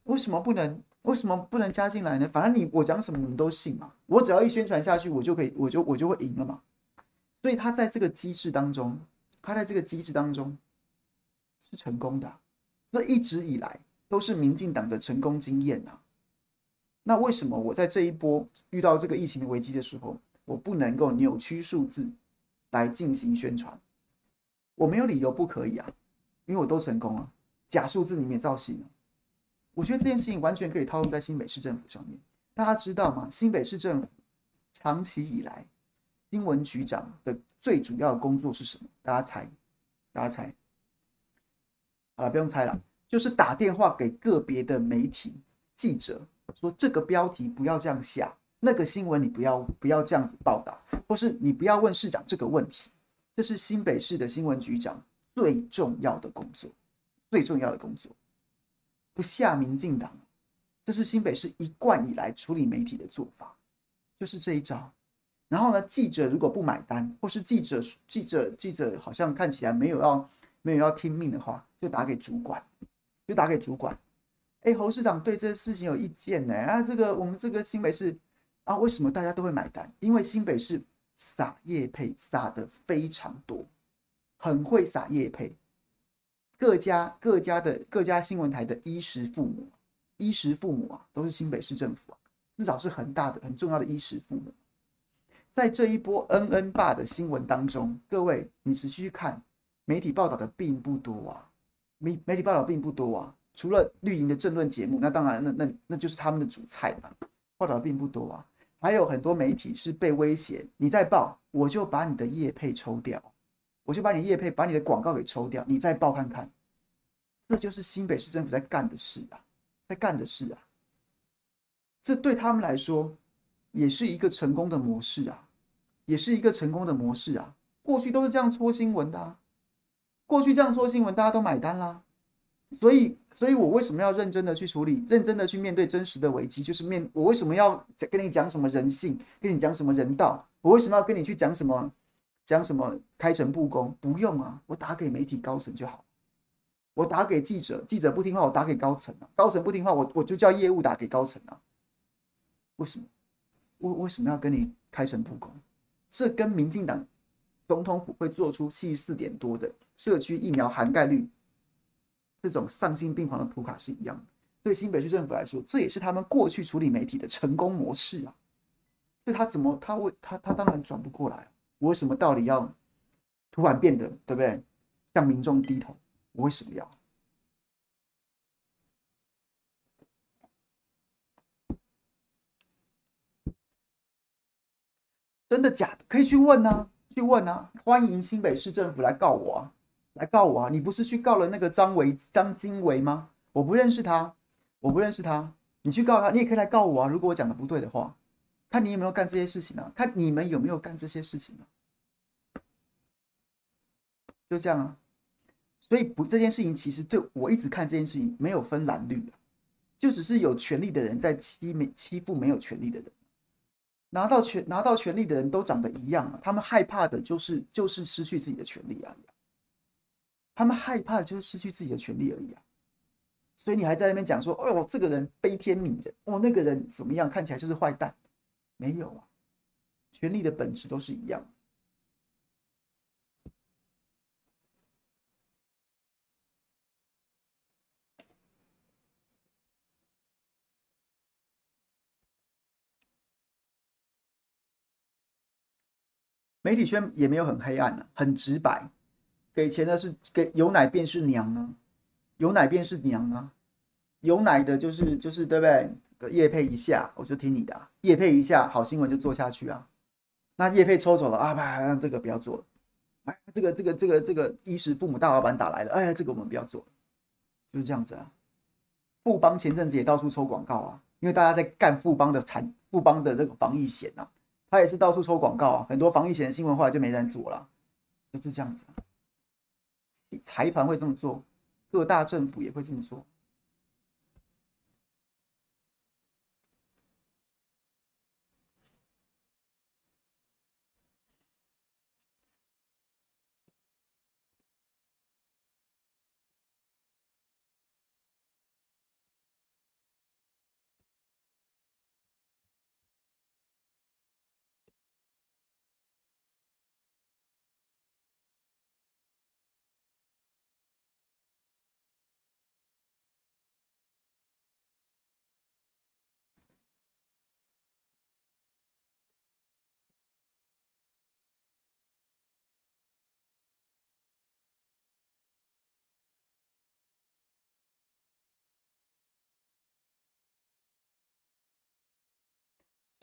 S1: 为什么不能？为什么不能加进来呢？反正你我讲什么你们都信嘛。我只要一宣传下去，我就可以，我就我就会赢了嘛。所以他在这个机制当中，他在这个机制当中是成功的。这一直以来都是民进党的成功经验呐。那为什么我在这一波遇到这个疫情的危机的时候，我不能够扭曲数字？来进行宣传，我没有理由不可以啊，因为我都成功了，假数字里面造型，我觉得这件事情完全可以套用在新北市政府上面。大家知道吗？新北市政府长期以来，新闻局长的最主要的工作是什么？大家猜，大家猜，好了，不用猜了，就是打电话给个别的媒体记者，说这个标题不要这样下。那个新闻你不要不要这样子报道，或是你不要问市长这个问题，这是新北市的新闻局长最重要的工作，最重要的工作，不下民进党，这是新北市一贯以来处理媒体的做法，就是这一招。然后呢，记者如果不买单，或是记者记者记者好像看起来没有要没有要听命的话，就打给主管，就打给主管。哎，侯市长对这个事情有意见呢？啊，这个我们这个新北市。啊，为什么大家都会买单？因为新北市撒叶配撒的非常多，很会撒叶配。各家各家的各家新闻台的衣食父母，衣食父母啊，都是新北市政府啊，至少是很大的、很重要的衣食父母。在这一波恩恩爸的新闻当中，各位你仔细去看，媒体报道的并不多啊，媒媒体报道并不多啊，除了绿营的政论节目，那当然那那那就是他们的主菜嘛，报道并不多啊。还有很多媒体是被威胁，你再报，我就把你的业配抽掉，我就把你业配，把你的广告给抽掉，你再报看看，这就是新北市政府在干的事啊，在干的事啊，这对他们来说也是一个成功的模式啊，也是一个成功的模式啊，过去都是这样戳新闻的啊，过去这样戳新闻，大家都买单啦。所以，所以我为什么要认真的去处理，认真的去面对真实的危机？就是面我为什么要跟你讲什么人性，跟你讲什么人道？我为什么要跟你去讲什么，讲什么开诚布公？不用啊，我打给媒体高层就好。我打给记者，记者不听话，我打给高层啊。高层不听话，我我就叫业务打给高层啊。为什么？我为什么要跟你开诚布公？这跟民进党总统府会做出七十四点多的社区疫苗涵盖率。这种丧心病狂的图卡是一样的，对新北市政府来说，这也是他们过去处理媒体的成功模式啊。所以他怎么他为他他当然转不过来，我为什么到底要突然变得对不对？向民众低头，我为什么要？真的假的？可以去问啊，去问啊，欢迎新北市政府来告我啊，来告我啊！你不是去告了那个张维张金维吗？我不认识他，我不认识他，你去告他，你也可以来告我啊！如果我讲的不对的话，看你有没有干这些事情啊？看你们有没有干这些事情啊？就这样啊。所以不，这件事情其实对我一直看这件事情没有分蓝绿的，就只是有权力的人在欺没欺负没有权力的人。拿到权拿到权力的人都长得一样啊，他们害怕的就是就是失去自己的权利啊。他们害怕就是失去自己的权利而已啊。所以你还在那边讲说，哦，这个人悲天悯人，哦，那个人怎么样，看起来就是坏蛋。没有啊，权力的本质都是一样。媒体圈也没有很黑暗啊，很直白，给钱的是给有奶便是娘啊，有奶便是娘啊，有奶的就是就是对不对？个叶配一下我就听你的，啊，业配一下好新闻就做下去啊。那叶配抽走了啊，不，让这个不要做了。哎，这个这个这个这个衣食父母大老板打来了，哎，这个我们不要做，就是这样子啊。富邦前阵子也到处抽广告啊，因为大家在干富邦的产富邦的这个防疫险啊。他也是到处抽广告啊，很多防疫险的新闻后来就没人做了，就是这样子。啊财团会这么做，各大政府也会这么做。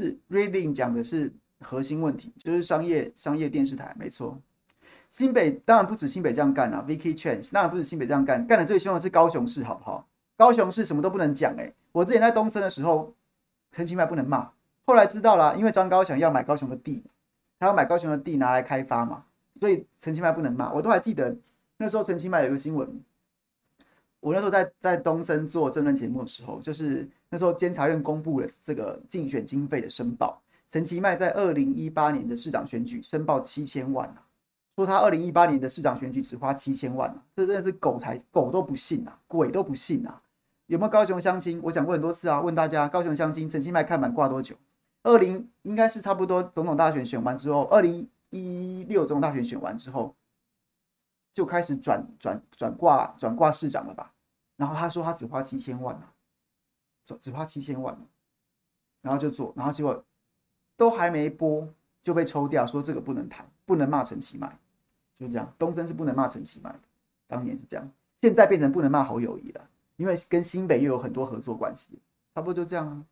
S1: 是 Reading 讲的是核心问题，就是商业商业电视台，没错。新北当然不止新北这样干啊，Vicky Chance 当然不止新北这样干，干的最凶的是高雄市，好不好？高雄市什么都不能讲，哎，我之前在东森的时候，陈其迈不能骂，后来知道了，因为张高翔要买高雄的地，他要买高雄的地拿来开发嘛，所以陈其迈不能骂。我都还记得那时候陈其迈有个新闻，我那时候在在东森做政论节目的时候，就是。那时候监察院公布了这个竞选经费的申报，陈其迈在二零一八年的市长选举申报七千万啊，说他二零一八年的市长选举只花七千万啊，这真的是狗才狗都不信啊，鬼都不信啊！有没有高雄相亲？我讲过很多次啊，问大家高雄相亲，陈其迈看板挂多久？二零应该是差不多总统大选选完之后，二零一六总统大选选完之后，就开始转转转挂转挂市长了吧？然后他说他只花七千万啊。只花七千万，然后就做，然后结果都还没播就被抽掉，说这个不能谈，不能骂陈其迈，就这样。东森是不能骂陈其迈的，当年是这样，现在变成不能骂侯友谊了，因为跟新北又有很多合作关系，差不多就这样啊。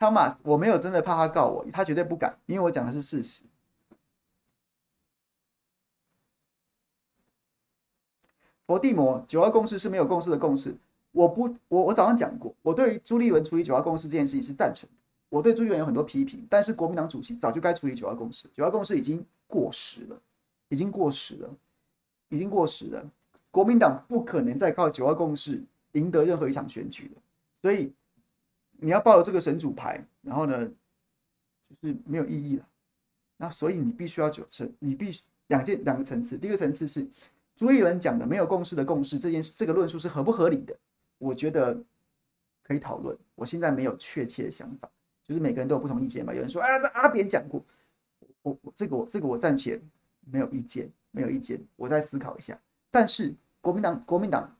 S1: Thomas，我没有真的怕他告我，他绝对不敢，因为我讲的是事实。佛地魔九二共识是没有共识的共识，我不，我我早上讲过，我对朱立伦处理九二共识这件事情是赞成的。我对朱立伦有很多批评，但是国民党主席早就该处理九二共识，九二共识已经过时了，已经过时了，已经过时了。国民党不可能再靠九二共识赢得任何一场选举了，所以。你要抱着这个神主牌，然后呢，就是没有意义了。那所以你必须要九层，你必须两件两个层次。第一个层次是朱立伦讲的没有共识的共识这件事，这个论述是合不合理的？我觉得可以讨论。我现在没有确切的想法，就是每个人都有不同意见嘛。有人说啊，阿扁讲过，我我这个我这个我暂且没有意见，没有意见，我再思考一下。但是国民党国民党，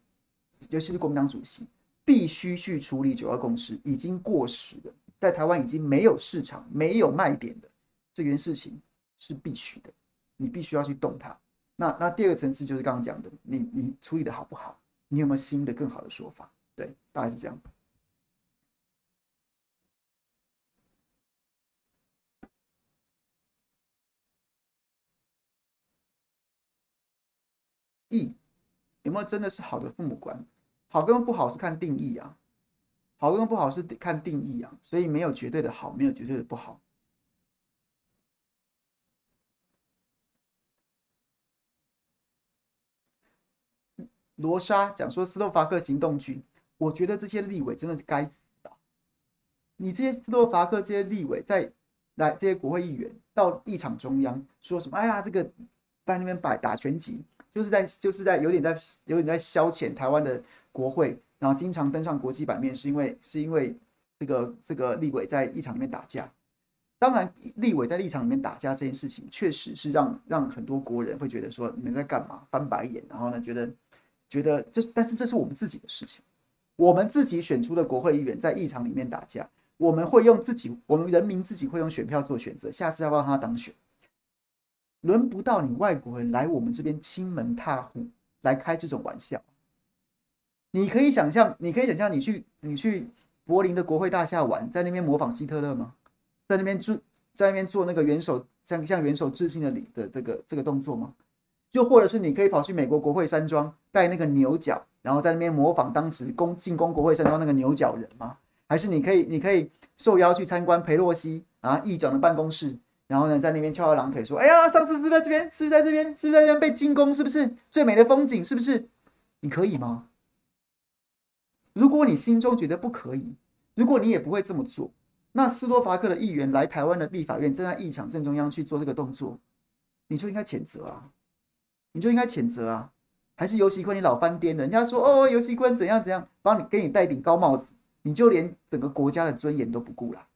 S1: 尤其是国民党主席。必须去处理九二共识，已经过时了，在台湾已经没有市场、没有卖点的这件事情是必须的，你必须要去动它。那那第二个层次就是刚刚讲的，你你处理的好不好？你有没有新的更好的说法？对，大概是这样。义有没有真的是好的父母官？好跟不好是看定义啊，好跟不好是看定义啊，所以没有绝对的好，没有绝对的不好。罗莎讲说斯洛伐克行动军，我觉得这些立委真的该死的。你这些斯洛伐克这些立委在来这些国会议员到议场中央说什么？哎呀，这个在那边摆打拳击，就是在就是在有点在有点在消遣台湾的国会，然后经常登上国际版面，是因为是因为这个这个立委在议场里面打架。当然，立委在议场里面打架这件事情，确实是让让很多国人会觉得说你们在干嘛，翻白眼，然后呢觉得。觉得这，但是这是我们自己的事情。我们自己选出的国会议员在议场里面打架，我们会用自己，我们人民自己会用选票做选择，下次要不要让他当选？轮不到你外国人来我们这边亲门踏户来开这种玩笑。你可以想象，你可以想象，你去你去柏林的国会大厦玩，在那边模仿希特勒吗？在那边做在那边做那个元首向向元首致敬的礼的这个这个动作吗？就或者是你可以跑去美国国会山庄戴那个牛角，然后在那边模仿当时攻进攻国会山庄那个牛角人吗？还是你可以你可以受邀去参观裴洛西啊议长的办公室，然后呢在那边翘二郎腿说：“哎呀，上次是不是在这边？是不是在这边？是不是在这边被进攻？是不是最美的风景？是不是？你可以吗？如果你心中觉得不可以，如果你也不会这么做，那斯洛伐克的议员来台湾的立法院站在议场正中央去做这个动作，你就应该谴责啊！你就应该谴责啊！还是游锡堃你老翻颠的？人家说哦，游锡堃怎样怎样，帮你给你戴顶高帽子，你就连整个国家的尊严都不顾了。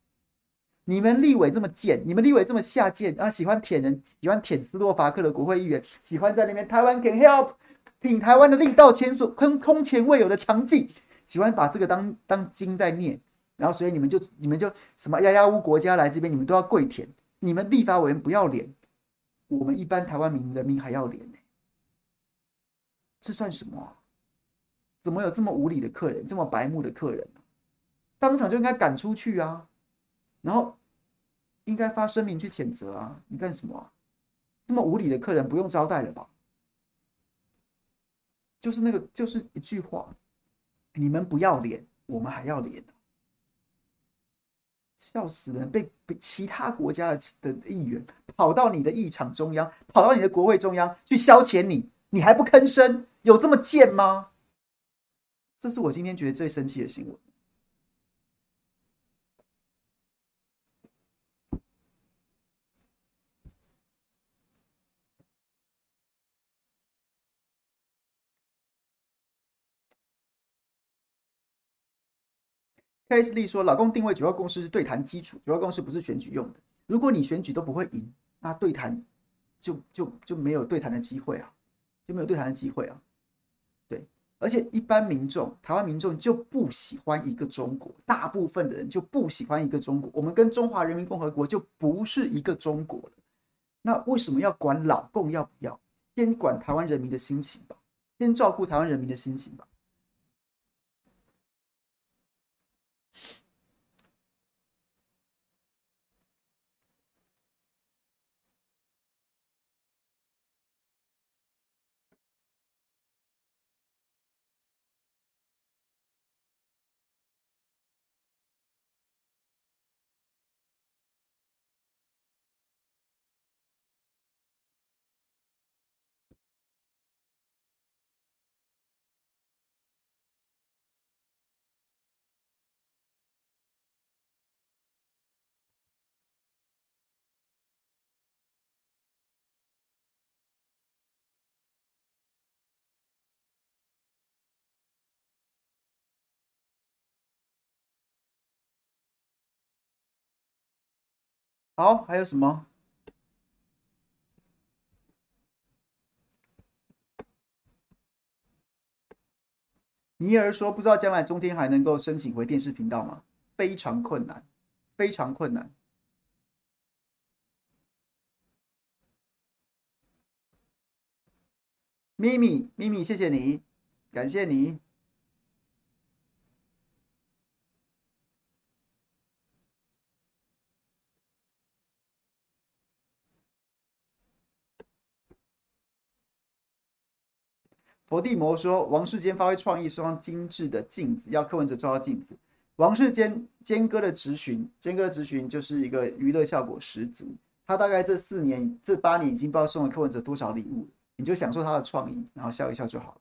S1: 你们立委这么贱，你们立委这么下贱啊！喜欢舔人，喜欢舔斯洛伐克的国会议员，喜欢在那边台湾 can help，挺台湾的力道前所空空前未有的强劲，喜欢把这个当当经在念，然后所以你们就你们就什么呀呀乌国家来这边，你们都要跪舔，你们立法委员不要脸，我们一般台湾民人民还要脸呢。这算什么？怎么有这么无理的客人，这么白目的客人？当场就应该赶出去啊！然后应该发声明去谴责啊！你干什么啊？这么无理的客人不用招待了吧？就是那个，就是一句话：你们不要脸，我们还要脸！笑死人！被被其他国家的的议员跑到你的议场中央，跑到你的国会中央去消遣你，你还不吭声？有这么贱吗？这是我今天觉得最生气的新闻。凯斯利说：“老公定位九二共识是对谈基础，九二共识不是选举用的。如果你选举都不会赢，那对谈就就就没有对谈的机会啊，就没有对谈的机会啊。”对而且一般民众，台湾民众就不喜欢一个中国，大部分的人就不喜欢一个中国。我们跟中华人民共和国就不是一个中国了。那为什么要管老共要不要？先管台湾人民的心情吧，先照顾台湾人民的心情吧。好，还有什么？尼尔说：“不知道将来中天还能够申请回电视频道吗？非常困难，非常困难。”咪咪咪咪，谢谢你，感谢你。佛地魔说：“王世坚发挥创意，是双精致的镜子，要柯文哲照照镜子。”王世坚坚哥的直询，坚哥的直询就是一个娱乐效果十足。他大概这四年、这八年已经不知道送了柯文哲多少礼物，你就享受他的创意，然后笑一笑就好了。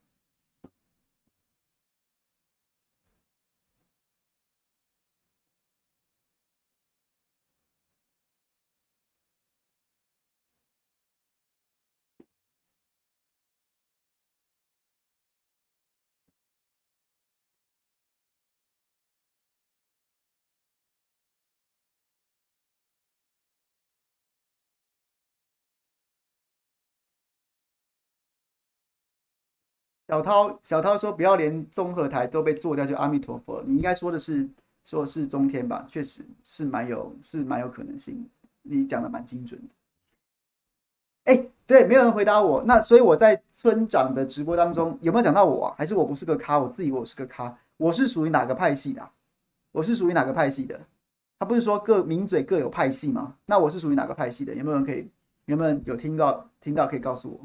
S1: 小涛，小涛说：“不要连综合台都被做掉，就阿弥陀佛。”你应该说的是，说是中天吧？确实是蛮有，是蛮有可能性。你讲的蛮精准的。哎，对，没有人回答我。那所以我在村长的直播当中有没有讲到我？还是我不是个咖？我自己我是个咖？我是属于哪个派系的？我是属于哪个派系的？他不是说各名嘴各有派系吗？那我是属于哪个派系的？有没有人可以？有没有人有听到？听到可以告诉我。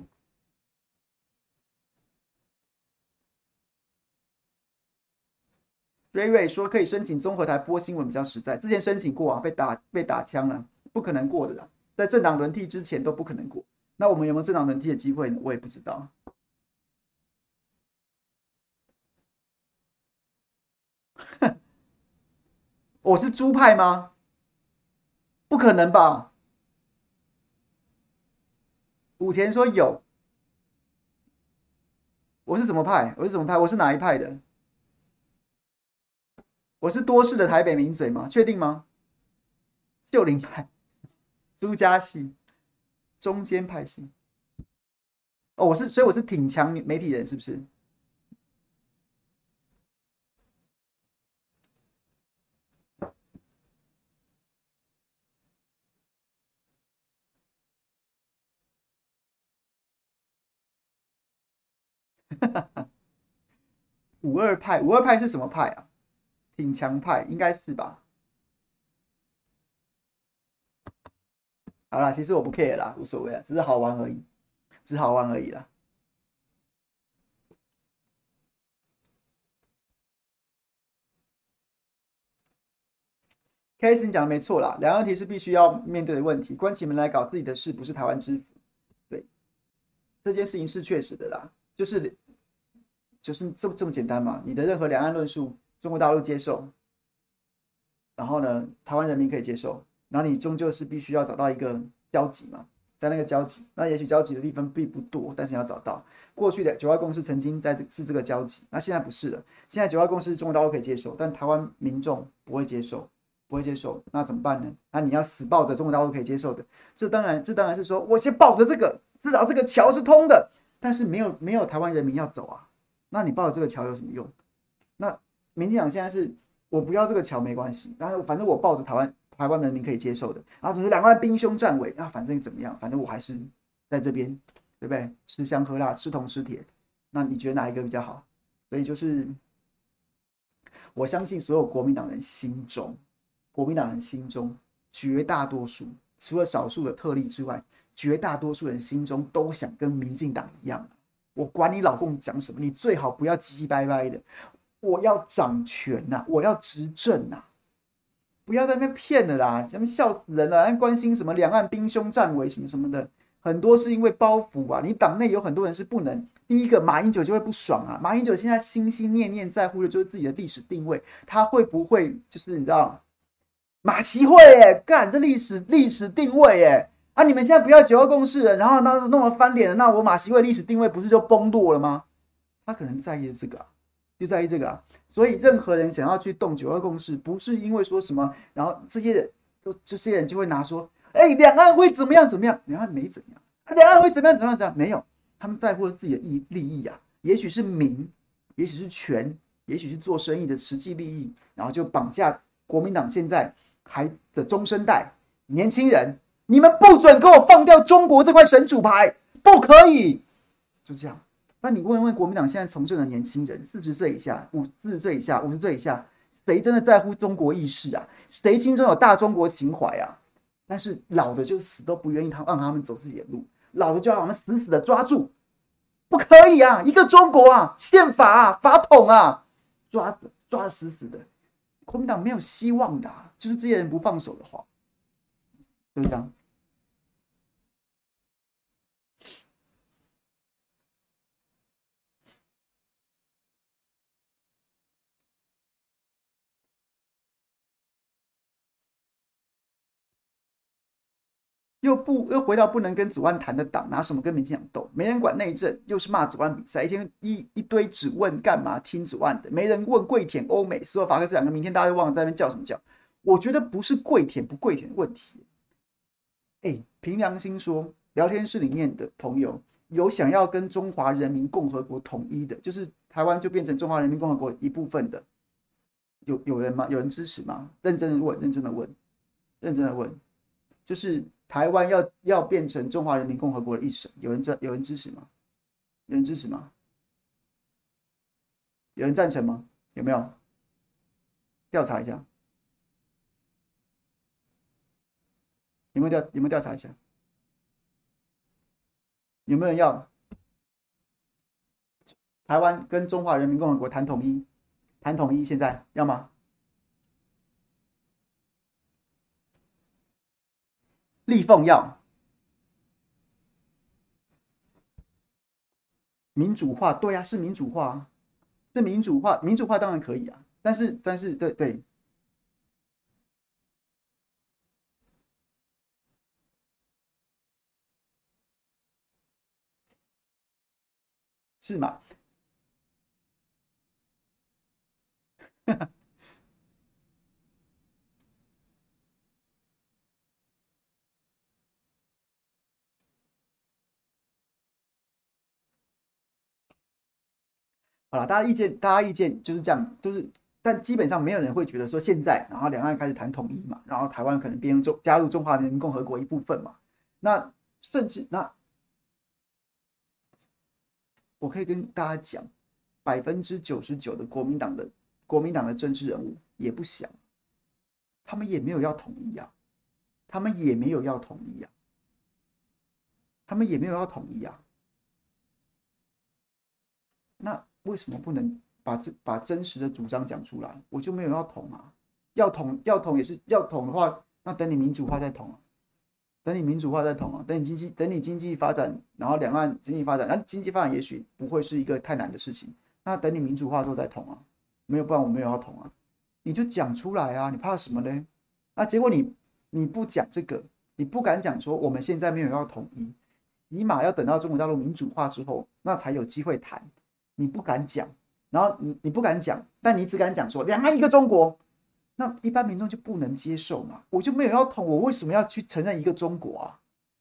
S1: 瑞瑞说可以申请综合台播新闻比较实在，之前申请过啊，被打被打枪了，不可能过的啦，在政党轮替之前都不可能过。那我们有没有政党轮替的机会呢？我也不知道。<laughs> 我是猪派吗？不可能吧？武田说有。我是什么派？我是什么派？我是哪一派的？我是多事的台北名嘴吗？确定吗？秀林派、朱家系、中间派系。哦，我是，所以我是挺强媒体人，是不是？五二派，五二派是什么派啊？挺强派应该是吧？好啦，其实我不 care 啦，无所谓啊，只是好玩而已，只好玩而已啦。开始你讲的没错啦，两岸问题是必须要面对的问题，关起门来搞自己的事不是台湾之福。对，这件事情是确实的啦，就是就是这么这么简单嘛，你的任何两岸论述。中国大陆接受，然后呢，台湾人民可以接受，然后你终究是必须要找到一个交集嘛，在那个交集，那也许交集的地方并不多，但是要找到。过去的九二共识曾经在是这个交集，那现在不是了。现在九二共识中国大陆可以接受，但台湾民众不会接受，不会接受，那怎么办呢？那你要死抱着中国大陆可以接受的，这当然这当然是说我先抱着这个，至少这个桥是通的，但是没有没有台湾人民要走啊，那你抱着这个桥有什么用？那。民进党现在是我不要这个桥没关系，然后反正我抱着台湾台湾人民可以接受的，然后总是两岸兵凶战危啊，反正怎么样，反正我还是在这边，对不对？吃香喝辣，吃铜吃铁，那你觉得哪一个比较好？所以就是我相信所有国民党人心中，国民党人心中绝大多数，除了少数的特例之外，绝大多数人心中都想跟民进党一样。我管你老共讲什么，你最好不要唧唧歪歪的。我要掌权呐、我要执政呐、不要在那边骗了啦！咱们笑死人了！还关心什么两岸兵凶战危什么什么的，很多是因为包袱啊！你党内有很多人是不能。第一个，马英九就会不爽啊！马英九现在心心念念在乎的就是自己的历史定位，他会不会就是你知道？马习会哎，干这历史历史定位哎啊！你们现在不要九二共识了，然后那弄得翻脸了，那我马习会历史定位不是就崩落了吗？他可能在意这个、就在于这个啊，所以任何人想要去动九二共识，不是因为说什么，然后这些人都这些人就会拿说，哎，两岸会怎么样怎么样？两岸没怎样，两岸会怎么样怎么样怎么样？没有，他们在乎自己的利利益啊，也许是名，也许是权，也许是做生意的实际利益，然后就绑架国民党现在还的中生代年轻人，你们不准给我放掉中国这块神主牌，不可以，就这样。那你问问国民党现在从政的年轻人，四十岁以下、五四十岁以下、五十岁以下，谁真的在乎中国意识啊？谁心中有大中国情怀啊？但是老的就死都不愿意他让他们走自己的路，老的就要我们死死的抓住，不可以啊！一个中国啊，宪法啊，法统啊，抓抓的死死的，国民党没有希望的，就是这些人不放手的话，就这样。又不又回到不能跟左岸谈的党，拿什么跟民进党斗？没人管内政，又是骂左岸比赛，一天一一堆只问干嘛听左岸的，没人问跪舔欧美、斯洛伐克这两个，明天大家都忘了在那边叫什么叫？我觉得不是跪舔不跪舔的问题。哎，凭良心说，聊天室里面的朋友有想要跟中华人民共和国统一的，就是台湾就变成中华人民共和国一部分的，有有人吗？有人支持吗？认真的问，认真的问，认真的问，就是。台湾要要变成中华人民共和国的一省，有人赞有人支持吗？有人支持吗？有人赞成吗？有没有？调查一下，有没有调有没有调查一下？有没有人要台湾跟中华人民共和国谈统一？谈统一，现在要吗？立凤要。民主化，对呀、是民主化，是民主化，民主化当然可以啊，但是，但是，对对，是吗？好了，大家意见，大家意见就是这样，就是，但基本上没有人会觉得说现在，然后两岸开始谈统一嘛，然后台湾可能变成中加入中华人民共和国一部分嘛，那甚至那，我可以跟大家讲，百分之九十九的国民党的国民党的政治人物也不想，他们也没有要统一啊，他们也没有要统一啊，他们也没有要统一啊，那。为什么不能把这把真实的主张讲出来？我就没有要统啊，要统要统也是要统的话，那等你民主化再统啊，等你民主化再统啊，等你经济等你经济发展，然后两岸经济发展，那经济发展也许不会是一个太难的事情。那等你民主化之后再统啊，没有，不然我没有要统啊，你就讲出来啊，你怕什么呢？那结果你你不讲这个，你不敢讲说我们现在没有要统一，起码要等到中国大陆民主化之后，那才有机会谈。你不敢讲，然后你你不敢讲，但你只敢讲说两岸一个中国，那一般民众就不能接受嘛？我就没有要统，我为什么要去承认一个中国啊？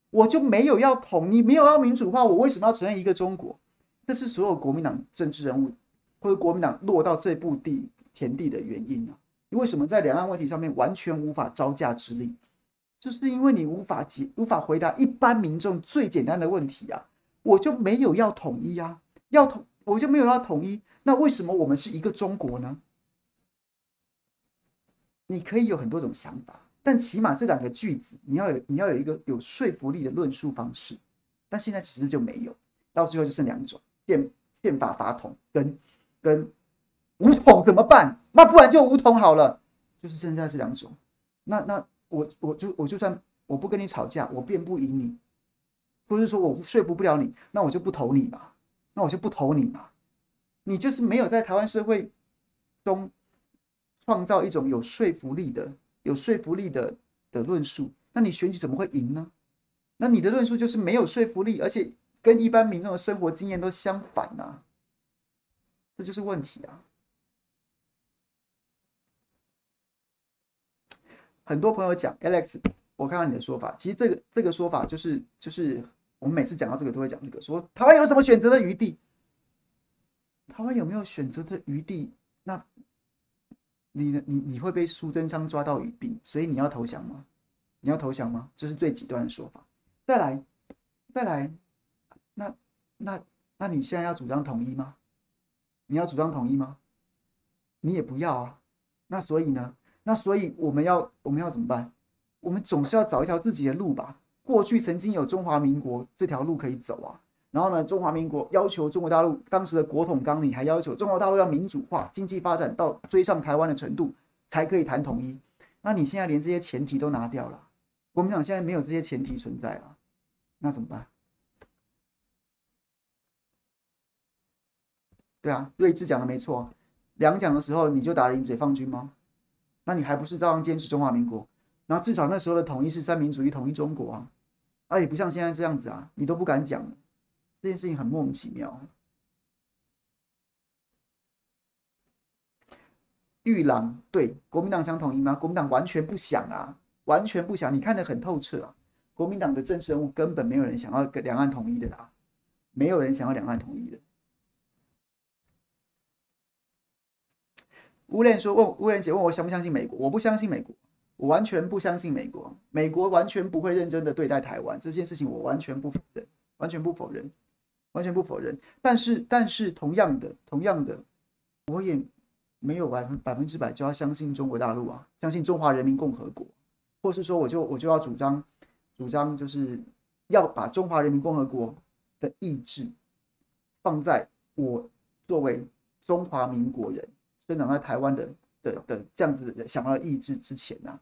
S1: 我就没有要统，你没有要民主化，我为什么要承认一个中国？这是所有国民党政治人物或者国民党落到这步地田地的原因啊！你为什么在两岸问题上面完全无法招架之力？就是因为你无法解、无法回答一般民众最简单的问题啊！我就没有要统一啊，要统。我就没有要统一，那为什么我们是一个中国呢？你可以有很多种想法，但起码这两个句子你要有，你要有一个有说服力的论述方式。但现在其实就没有，到最后就剩两种：宪宪法法统跟跟武统怎么办？那不然就武统好了，就是剩下这两种。那那我我就我就算我不跟你吵架，我辩不赢你，或者说我说服不了你，那我就不投你吧。那我就不投你嘛，你就是没有在台湾社会中创造一种有说服力的、有说服力的的论述，那你选举怎么会赢呢？那你的论述就是没有说服力，而且跟一般民众的生活经验都相反呐、这就是问题啊！很多朋友讲 Alex，我看到你的说法，其实这个这个说法就是就是。我们每次讲到这个都会讲这个，说台湾有什么选择的余地？台湾有没有选择的余地？那你呢？你你会被苏贞昌抓到语病，所以你要投降吗？你要投降吗？这是最极端的说法。再来，再来，那那那你现在要主张统一吗？你要主张统一吗？你也不要啊。那所以呢？那所以我们要我们要怎么办？我们总是要找一条自己的路吧。过去曾经有中华民国这条路可以走啊。然后呢，中华民国要求中国大陆当时的国统纲领还要求中国大陆要民主化，经济发展到追上台湾的程度才可以谈统一。那你现在连这些前提都拿掉了，国民党现在没有这些前提存在了，那怎么办？对啊，睿智讲的没错，两蒋的时候你就打赢解放军吗？那你还不是照样坚持中华民国？然后至少那时候的统一是三民主义统一中国啊，啊也不像现在这样子啊，你都不敢讲，这件事情很莫名其妙。玉郎对国民党想统一吗？国民党完全不想啊，完全不想。你看得很透彻啊，国民党的政治人物根本没有人想要跟两岸统一的啦，没有人想要两岸统一的。乌莲说：“问乌莲姐问我相不相信美国？我不相信美国，我完全不相信美国。美国完全不会认真的对待台湾这件事情，我完全不否认，完全不否认，完全不否认。但是，但是同样的，同样的，我也没有百分百分之百就要相信中国大陆啊，相信中华人民共和国，或是说我就我就要主张主张，就是要把中华人民共和国的意志放在我作为中华民国人。”生长在台湾的的的这样子的想要抑制之前呢、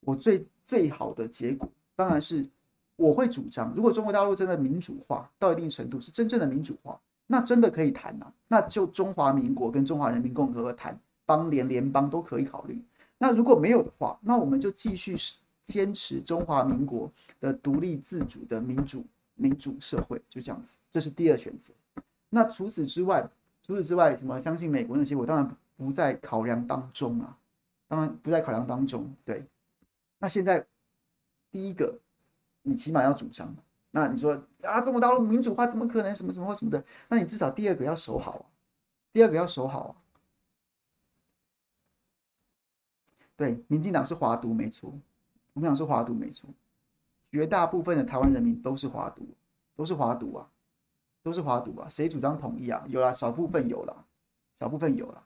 S1: 我最最好的结果当然是我会主张，如果中国大陆真的民主化到一定程度，是真正的民主化，那真的可以谈呐、那就中华民国跟中华人民共和国谈邦联联邦都可以考虑。那如果没有的话，那我们就继续坚持中华民国的独立自主的民主民主社会，就这样子，这是第二选择。那除此之外，除此之外，什么相信美国那些，我当然。不在考量当中啊，当然不在考量当中。对，那现在第一个，你起码要主张。那你说啊，中国大陆民主化怎么可能？什么什么什么的？那你至少第二个要守好啊，第二个要守好啊。对，民进党是华独没错，我们讲是华独没错，绝大部分的台湾人民都是华独，都是华独啊，都是华独啊。谁主张统一啊？有啦，少部分有啦，少部分有啦。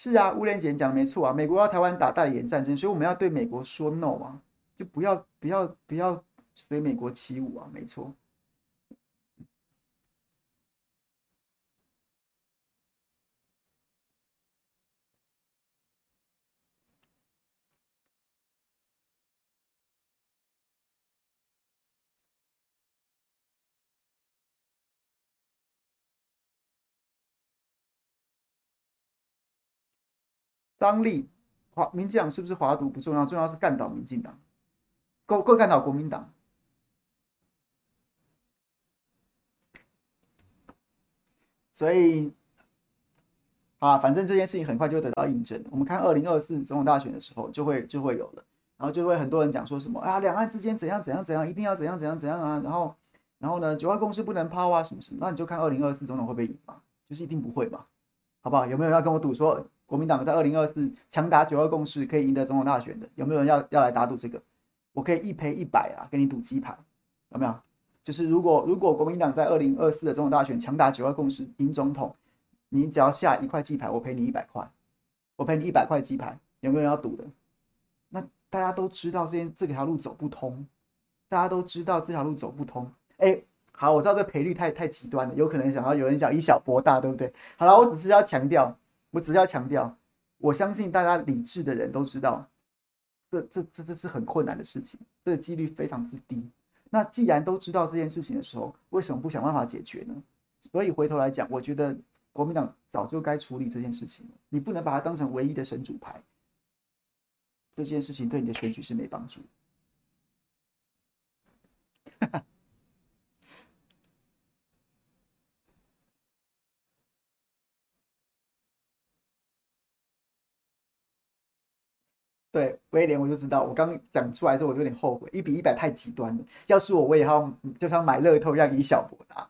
S1: 是啊，吴连姐讲的没错啊，美国要台湾打代理人战争，所以我们要对美国说 no 啊，就不要不要不要随美国起舞啊，没错。当立，华民进党是不是华独不重要，重要是干倒民进党，够够干倒国民党。所以，啊，反正这件事情很快就会得到印证。我们看二零二四总统大选的时候，就会就会有了，然后就会很多人讲说什么啊，两岸之间怎样怎样怎样，一定要怎样怎样怎样啊，然后然后呢，九二共识不能抛啊，什么什么，那你就看二零二四总统会不会赢嘛，就是一定不会嘛，好不好？有没有要跟我赌说？国民党在二零二四强打九二共识，可以赢得总统大选的，有没有人要要来打赌这个？我可以一赔一百啊，给你赌鸡排，有没有？就是如果如果国民党在二零二四的总统大选强打九二共识赢总统，你只要下一块鸡排，我赔你一百块，我赔你一百块鸡排，有没有人要赌的？那大家都知道这这条路走不通，大家都知道这条路走不通。哎，好，我知道这赔率太太极端了，有可能想要有人想以小博大，对不对？好了，我只是要强调。我只要强调，我相信大家理智的人都知道，这这这这是很困难的事情，这个几率非常之低。那既然都知道这件事情的时候，为什么不想办法解决呢？所以回头来讲，我觉得国民党早就该处理这件事情了。你不能把它当成唯一的神主牌，这件事情对你的选举是没帮助。对威廉，我就知道，我刚讲出来之后，我就有点后悔，一比一百太极端了。要是我，我也要就像买乐透一样以小博大。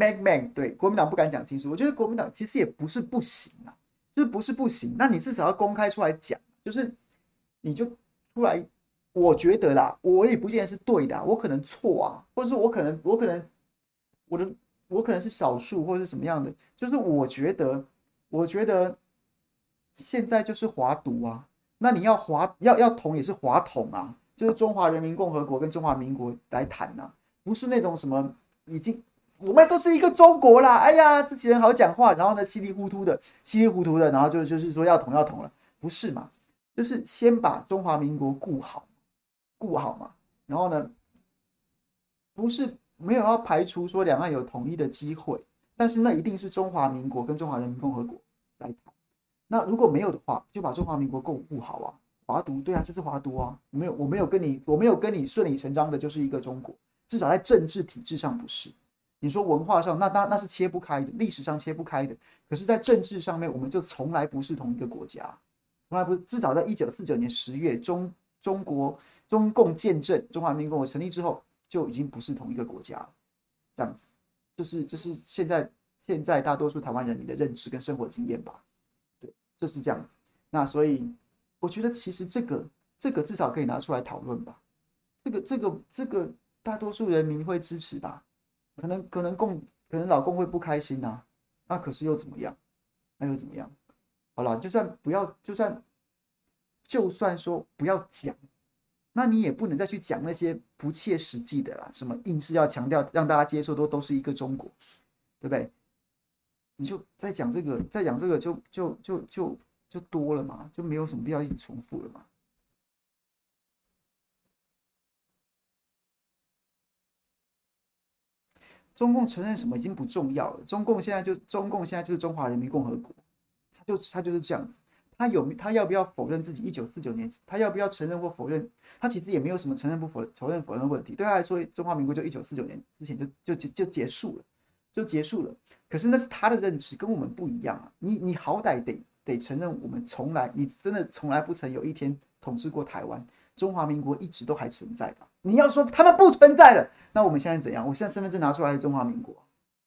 S1: Mac Man 对国民党不敢讲清楚，我觉得国民党其实也不是不行啊，就是不是不行，那你至少要公开出来讲，就是你就出来，我觉得啦，我也不见得是对的，我可能错啊，或者说我可能我可能我的我可能是少数或者是什么样的，就是我觉得我觉得现在就是华独啊，那你要华要要统也是华统啊，就是中华人民共和国跟中华民国来谈呐、啊，不是那种什么已经。我们都是一个中国啦！哎呀，这些人好讲话，然后呢，稀里糊涂的，稀里糊涂的，然后就就是说要统要统了，不是嘛？就是先把中华民国顾好，顾好嘛。然后呢，不是没有要排除说两岸有统一的机会，但是那一定是中华民国跟中华人民共和国来谈。那如果没有的话，就把中华民国顾顾好啊。华独对啊，就是华独啊。没有，我没有跟你，我没有跟你顺理成章的就是一个中国，至少在政治体制上不是。你说文化上，那那那是切不开的，历史上切不开的。可是，在政治上面，我们就从来不是同一个国家，从来不。至少在一九四九年十月，中中国中共建政，中华人民共和国成立之后，就已经不是同一个国家了。这样子，就是这是现在现在大多数台湾人民的认知跟生活经验吧。对，就是这样子。那所以，我觉得其实这个这个至少可以拿出来讨论吧。这个这个这个大多数人民会支持吧。可能可能共可能老公会不开心呐、那可是又怎么样？那又怎么样？好了，就算不要，就算就算说不要讲，那你也不能再去讲那些不切实际的啦，什么硬是要强调让大家接受都都是一个中国，对不对？你就再讲这个，再讲这个就就就就就多了嘛，就没有什么必要一直重复了嘛。中共承认什么已经不重要了。中共现在就中共现在就是中华人民共和国，他就他就是这样子。他有他要不要否认自己一九四九年？他要不要承认或否认？他其实也没有什么承认不否承认否认的问题。对他来说，中华民国就一九四九年之前就就就就结束了，就结束了。可是那是他的认知，跟我们不一样啊。你你好歹得得承认，我们从来你真的从来不曾有一天统治过台湾。中华民国一直都还存在吧？你要说他们不存在了，那我们现在怎样？我现在身份证拿出来是中华民国，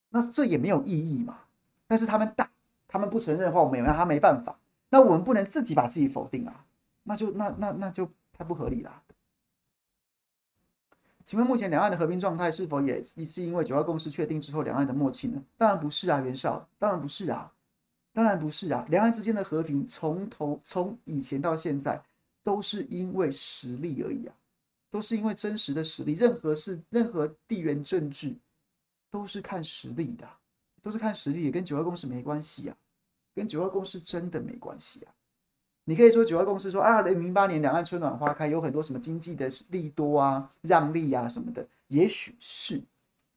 S1: 那这也没有意义嘛。但是他们大，他们不承认的话，我们也拿他没办法。那我们不能自己把自己否定啊，那就那那那就太不合理了。请问目前两岸的和平状态是否也是因为九二共识确定之后两岸的默契呢？当然不是啊，袁绍，当然不是啊，当然不是啊。两岸之间的和平从头从以前到现在。都是因为实力而已啊，都是因为真实的实力。任何事，任何地缘政治，都是看实力的，都是看实力，也跟九二共识没关系啊，跟九二共识真的没关系啊。你可以说九二共识说啊，零八年两岸春暖花开，有很多什么经济的利多啊、让利啊什么的，也许是，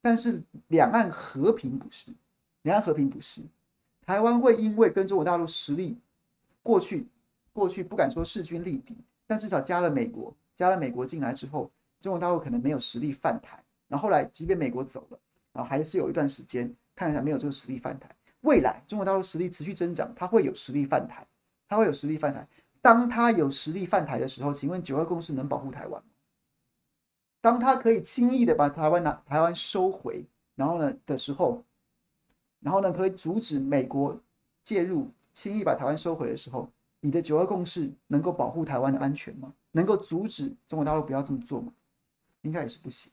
S1: 但是两岸和平不是，两岸和平不是，台湾会因为跟中国大陆实力过去。过去不敢说势均力敌，但至少加了美国，加了美国进来之后，中国大陆可能没有实力犯台。然后后来，即便美国走了，然后还是有一段时间看起来没有这个实力犯台。未来中国大陆实力持续增长，它会有实力犯台，它会有实力犯台。当它有实力犯台的时候，请问九二共识能保护台湾吗？当它可以轻易的把台湾拿台湾收回，然后呢的时候，然后呢可以阻止美国介入，轻易把台湾收回的时候。你的九二共识能够保护台湾的安全吗？能够阻止中国大陆不要这么做吗？应该也是不行。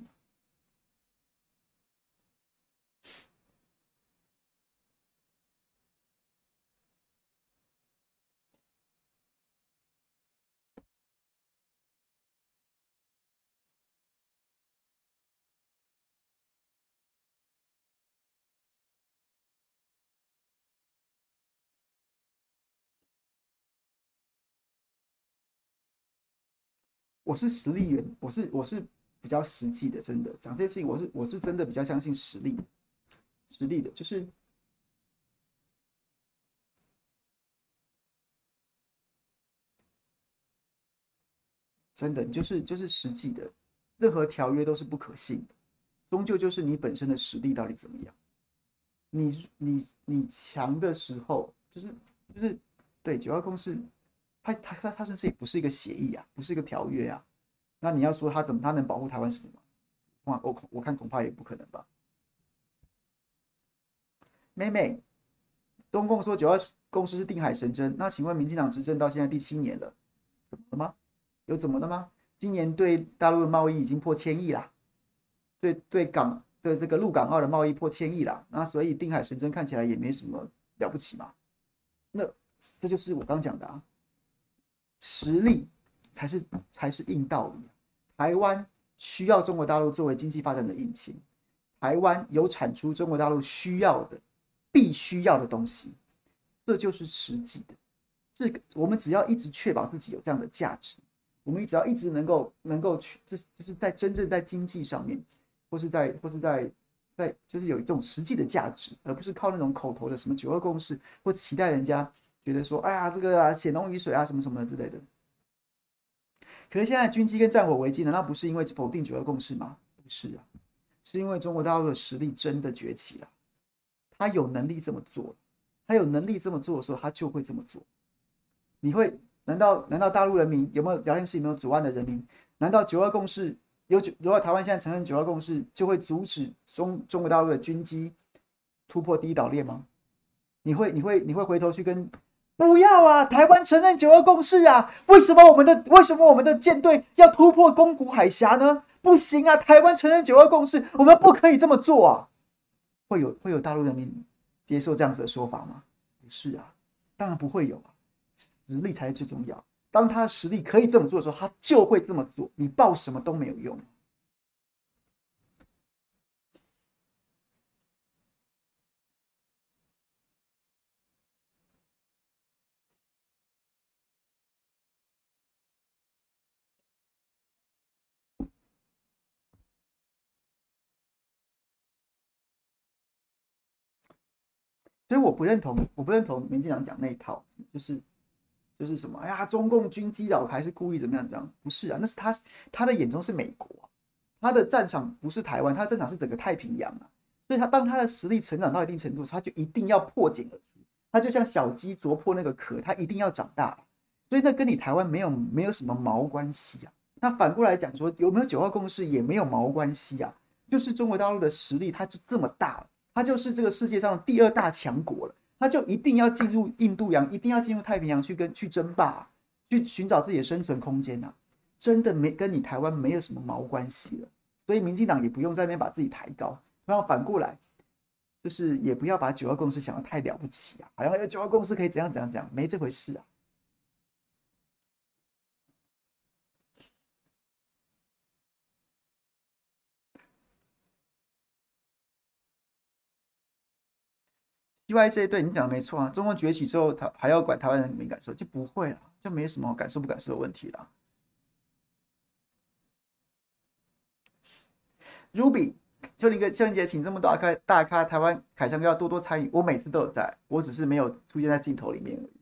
S1: 我是实力人，我是我是比较实际的，真的讲这些事情，我是我是真的比较相信实力，实力的，就是真的，就是就是实际的，任何条约都是不可信的，终究就是你本身的实力到底怎么样，你你你强的时候，就是就是对九二共识。他他他他甚至也不是一个协议啊，不是一个条约啊。那你要说他怎么他能保护台湾什么吗？我我看恐怕也不可能吧。妹妹，中共说九二共识是定海神针，那请问民进党执政到现在第七年了，怎么了吗？有怎么了吗？今年对大陆的贸易已经破千亿啦，对对港对这个陆港澳的贸易破千亿啦，那所以定海神针看起来也没什么了不起嘛。那这就是我刚讲的啊，实力才是才是硬道理。台湾需要中国大陆作为经济发展的引擎，台湾有产出中国大陆需要的必须要的东西，这就是实际的。这个我们只要一直确保自己有这样的价值。我们只要一直能够能够去，就是就是在真正在经济上面，或是在或是在在就是有一种实际的价值，而不是靠那种口头的什么九二共识，或期待人家觉得说，哎呀，这个啊血浓于水啊什么什么之类的。可是现在军机跟战火危机，难道不是因为否定九二共识吗？不是啊，是因为中国大陆的实力真的崛起了，他有能力这么做，他有能力这么做的时候，他就会这么做。你会。难道难道大陆人民有没有聊天室有没有左岸的人民？难道九二共识有九？如果台湾现在承认九二共识，就会阻止中中国大陆的军机突破第一岛链吗？你会你会你会回头去跟不要啊？台湾承认九二共识啊？为什么我们的为什么我们的舰队要突破宫古海峡呢？不行啊！台湾承认九二共识，我们不可以这么做啊！会有会有大陆人民接受这样子的说法吗？不是啊，当然不会有啊。实力才是最重要。当他实力可以这么做的时候，他就会这么做。你报什么都没有用。所以我不认同，我不认同民进党讲那一套，就是。就是什么？哎呀，中共军机扰台是故意怎么样？这样不是啊？那是他他的眼中是美国，他的战场不是台湾，他的战场是整个太平洋啊。所以，他当他的实力成长到一定程度，他就一定要破茧而出。他就像小鸡啄破那个壳，他一定要长大。所以，那跟你台湾没有没有什么毛关系啊。那反过来讲说，有没有九二共识也没有毛关系啊。就是中国大陆的实力，它就这么大，它就是这个世界上的第二大强国了。他就一定要进入印度洋，一定要进入太平洋去跟去争霸，去寻找自己的生存空间呐、啊！真的没跟你台湾没有什么毛关系了，所以民进党也不用在那边把自己抬高，然后反过来，就是也不要把九二共识想得太了不起啊，好像九二共识可以怎样怎样怎样，没这回事啊。另外这一对你讲的没错啊，中国崛起之后，他还要管台湾人民感受，就不会了，就没什么感受不感受的问题了。Ruby，秋林哥秋林姐请这么多大咖大咖，台湾凯翔哥要多多参与，我每次都有在，我只是没有出现在镜头里面而已。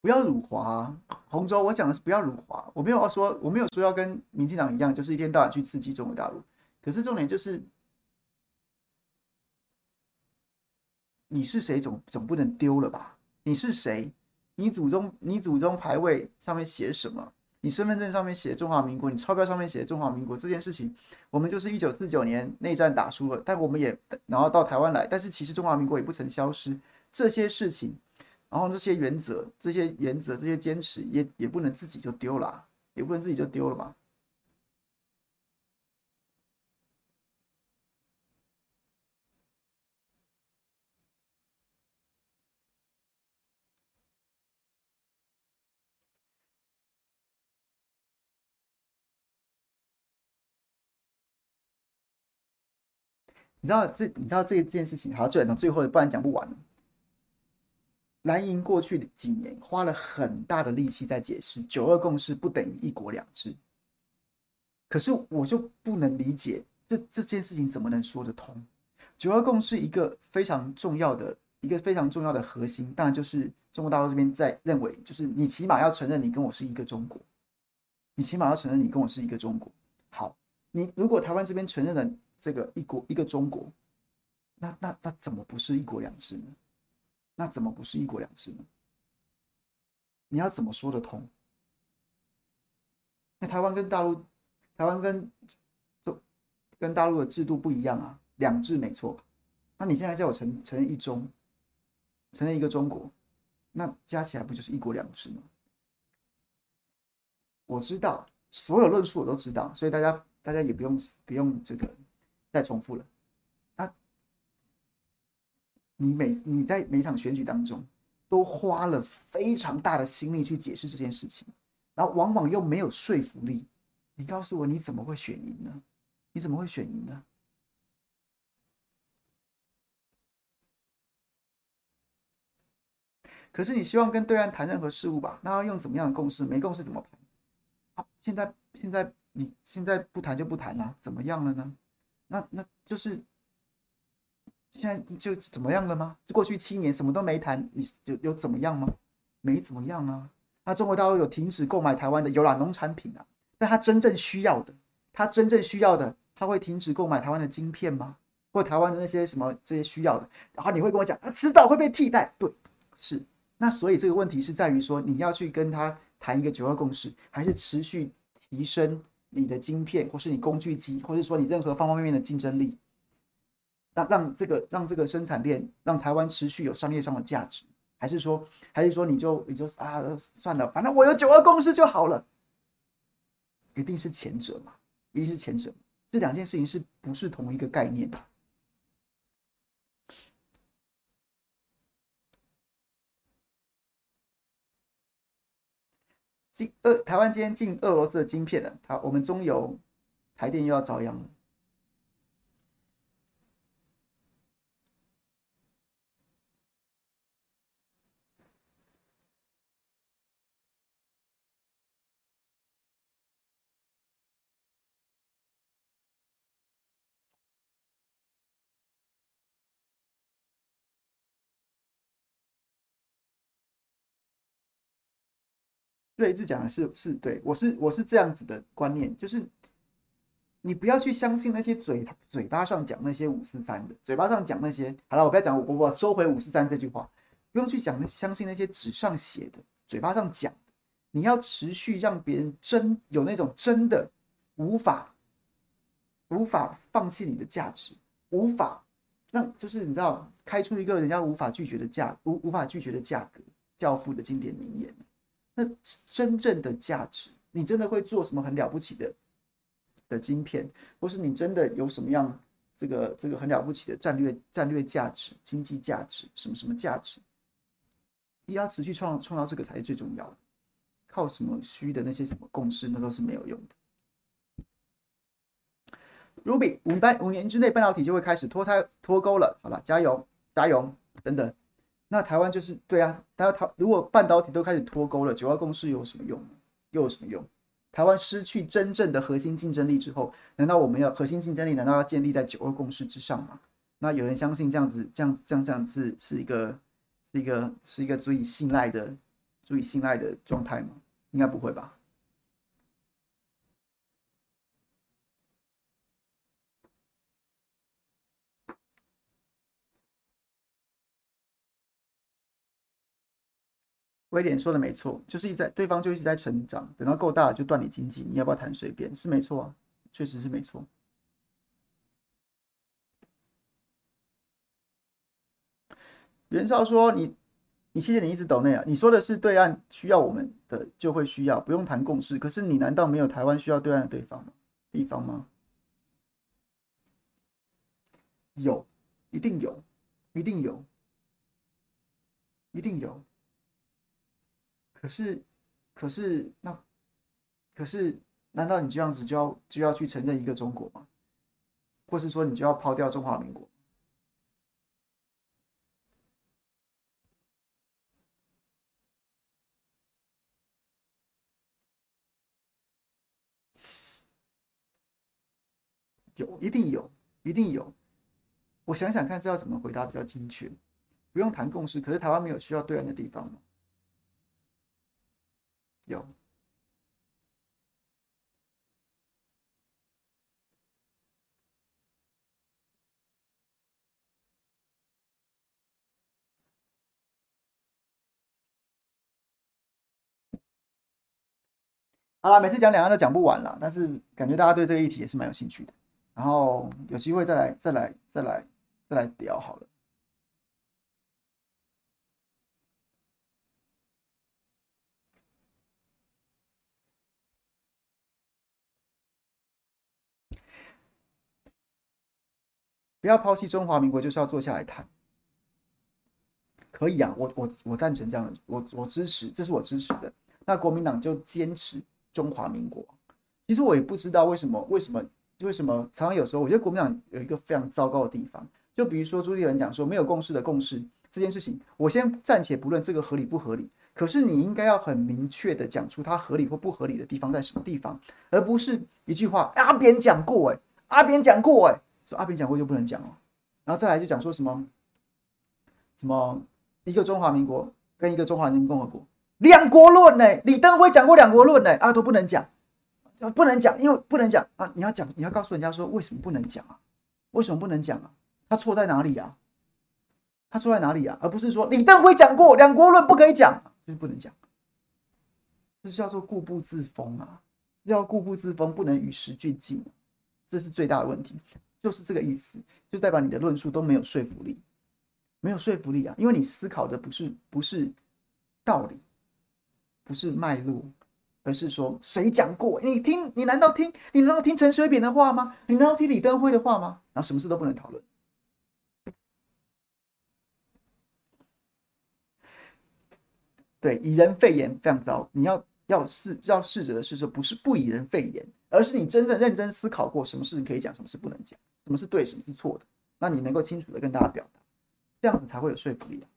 S1: 不要辱华，洪州，我讲的是不要辱华，我没有要说，我没有说要跟民进党一样，就是一天到晚去刺激中国大陆。可是重点就是，你是谁总总不能丢了吧？你是谁？你祖宗你祖宗牌位上面写什么？你身份证上面写中华民国，你钞票上面写中华民国这件事情，我们就是一九四九年内战打输了，但我们也然后到台湾来，但是其实中华民国也不曾消失，这些事情。然后这些原则、这些原则、这些坚持也，也不能自己就丢了，也不能自己就丢了嘛。你知道这？你知道这件事情？好，就等最后，不然讲不完。蓝营过去几年花了很大的力气在解释“九二共识”不等于“一国两制”。可是我就不能理解这这件事情怎么能说得通？九二共识一个非常重要的一个非常重要的核心，当然就是中国大陆这边在认为，就是你起码要承认你跟我是一个中国，你起码要承认你跟我是一个中国。好，你如果台湾这边承认了这个一国一个中国，那那那怎么不是一国两制呢？那怎么不是一国两制呢？你要怎么说得通？那台湾跟大陆，台湾跟跟大陆的制度不一样啊，两制没错。那你现在叫我承承认一中，承认一个中国，那加起来不就是一国两制吗？我知道所有论述我都知道，所以大家大家也不用不用这个再重复了。你每你在每场选举当中都花了非常大的心力去解释这件事情。然后往往又没有说服力，你告诉我你怎么会选赢呢？你怎么会选赢呢？可是你希望跟对岸谈任何事务吧？那要用怎么样的共识？没共识怎么谈？啊，现在现在你现在不谈就不谈了，怎么样了呢？那那就是现在就怎么样了吗？过去七年什么都没谈，你有有怎么样吗？没怎么样啊。那中国大陆有停止购买台湾的有啦农产品啊，但他真正需要的，他真正需要的，他会停止购买台湾的晶片吗？或台湾的那些什么这些需要的？然后你会跟我讲，他，迟早会被替代。对，是。那所以这个问题是在于说，你要去跟他谈一个九二共识，还是持续提升你的晶片，或是你工具机，或是说你任何方方面面的竞争力，让让这个让这个生产链让台湾持续有商业上的价值。还是说，还是说，你就你就啊，算了，反正我有九二共识就好了。一定是前者嘛？一定是前者。这两件事情是不是同一个概念？进俄台湾今天进俄罗斯的晶片了，好，我们中油、台电又要遭殃了。对，这讲的是是对，我是我是这样子的观念，就是你不要去相信那些嘴嘴巴上讲那些五四三的，嘴巴上讲那些好了，我不要讲，我我收回五四三这句话，不用去讲那相信那些纸上写的，嘴巴上讲，你要持续让别人真有那种真的无法无法放弃你的价值，无法让就是你知道开出一个人家无法拒绝的价无无法拒绝的价格，教父的经典名言。那真正的价值，你真的会做什么很了不起的的晶片，或是你真的有什么样这个这个很了不起的战略战略价值、经济价值什么什么价值？你要持续创创造这个才是最重要的。靠什么虚的那些什么共识，那都是没有用的。Ruby，五班五年之内半导体就会开始脱胎脱钩了。好了，加油加油，等等。那台湾就是对啊，台台如果半导体都开始脱钩了，九二共识有什么用？又有什么用？台湾失去真正的核心竞争力之后，难道我们要核心竞争力？难道要建立在九二共识之上吗？那有人相信这样子，这样这样这样子是一个是一个是一个足以信赖的、足以信赖的状态吗？应该不会吧。威廉说的没错，就是一在对方就一直在成长，等到够大了就断你经济，你要不要谈随便？是没错啊，确实是没错。袁绍说你：“你谢谢你一直抖内啊，你说的是对岸需要我们的就会需要，不用谈共识。可是你难道没有台湾需要对岸的对方吗？地方吗？有，一定有，一定有，一定有。”可是，可是那，可是，难道你这样子就要就要去承认一个中国吗？或是说你就要抛掉中华民国？有，一定有，一定有。我想想看，这要怎么回答比较精确？不用谈共识，可是台湾没有需要对岸的地方吗？有。好了，每次讲两岸都讲不完了，但是感觉大家对这个议题也是蛮有兴趣的。然后有机会再来、再来、再来、再来聊好了。不要抛弃中华民国，就是要坐下来谈。可以啊，我我我赞成这样的，我我支持，这是我支持的。那国民党就坚持。中华民国，其实我也不知道为什么，为什么，为什么常常有时候，我觉得国民党有一个非常糟糕的地方，就比如说朱立伦讲说没有共识的共识这件事情，我先暂且不论这个合理不合理，可是你应该要很明确的讲出它合理或不合理的地方在什么地方，而不是一句话阿扁讲过哎，阿扁讲过哎，说阿扁讲过就不能讲哦，然后再来就讲说什么什么一个中华民国跟一个中华人民共和国。两国论呢？李登辉讲过两国论呢？啊，都不能讲，不能讲，因为不能讲啊！你要讲，你要告诉人家说为什么不能讲啊？为什么不能讲啊？他错在哪里啊？他错在哪里啊？而不是说李登辉讲过两国论不可以讲，就是不能讲，这是叫做固步自封啊！要固步自封，不能与时俱进，这是最大的问题，就是这个意思，就代表你的论述都没有说服力，没有说服力啊！因为你思考的不是不是道理。不是脉络，而是说谁讲过？你听，你难道听？你难道听陈水扁的话吗？你难道听李登辉的话吗？然后什么事都不能讨论。对，以人废言非常糟。你要要试要试着的是说，不是不以人废言，而是你真正认真思考过，什么事情可以讲，什么事不能讲，什么是对，什么是错的。那你能够清楚的跟大家表达，这样子才会有说服力啊。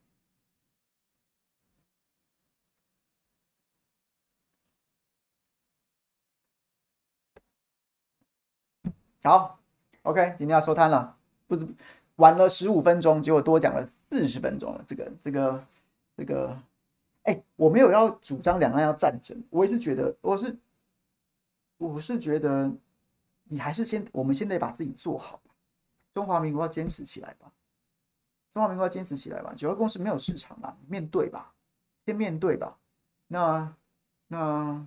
S1: 好，OK，今天要收摊了，不是晚了十五分钟，结果多讲了四十分钟了。这个，这个，这个，哎、我没有要主张两岸要战争，我也是觉得，我是，我是觉得，你还是先，我们先得把自己做好，中华民国要坚持起来吧，中华民国要坚持起来吧，九二共识没有市场啊，面对吧，先面对吧。那，那，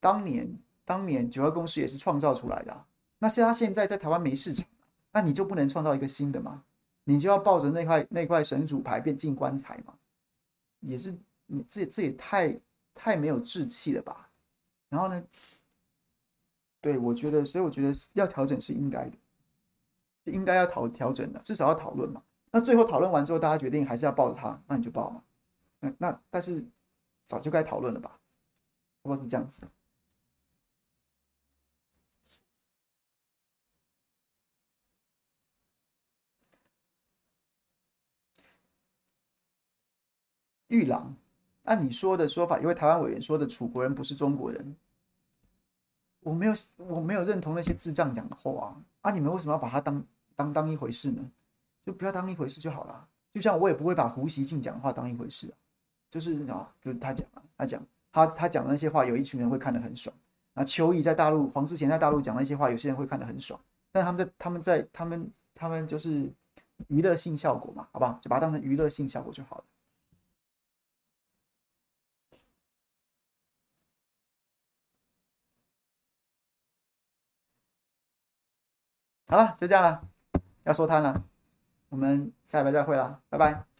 S1: 当年。当年九二共识也是创造出来的，那是他现在在台湾没市场，那你就不能创造一个新的吗？你就要抱着那块那块神主牌变进棺材吗？也是，你这这也太太没有志气了吧？然后呢？对，我觉得，所以我觉得要调整是应该的，是应该要调调整的，至少要讨论嘛。那最后讨论完之后，大家决定还是要抱着他，那你就抱嘛。那那但是早就该讨论了吧？不是这样子。玉郎，按你说的说法，因为台湾委员说的楚国人不是中国人，我没有我没有认同那些智障讲的话啊！啊，你们为什么要把它当当当一回事呢？就不要当一回事就好了。就像我也不会把胡锡进讲的话当一回事啊，就是啊，就是他讲啊，他讲他他讲的那些话，有一群人会看得很爽。啊，邱毅在大陆，黄世贤在大陆讲那些话，有些人会看得很爽。但他们在他们在他们他们就是娱乐性效果嘛，好不好？就把它当成娱乐性效果就好了。好了，就这样了，要收摊了，我们下礼拜再会了，拜拜。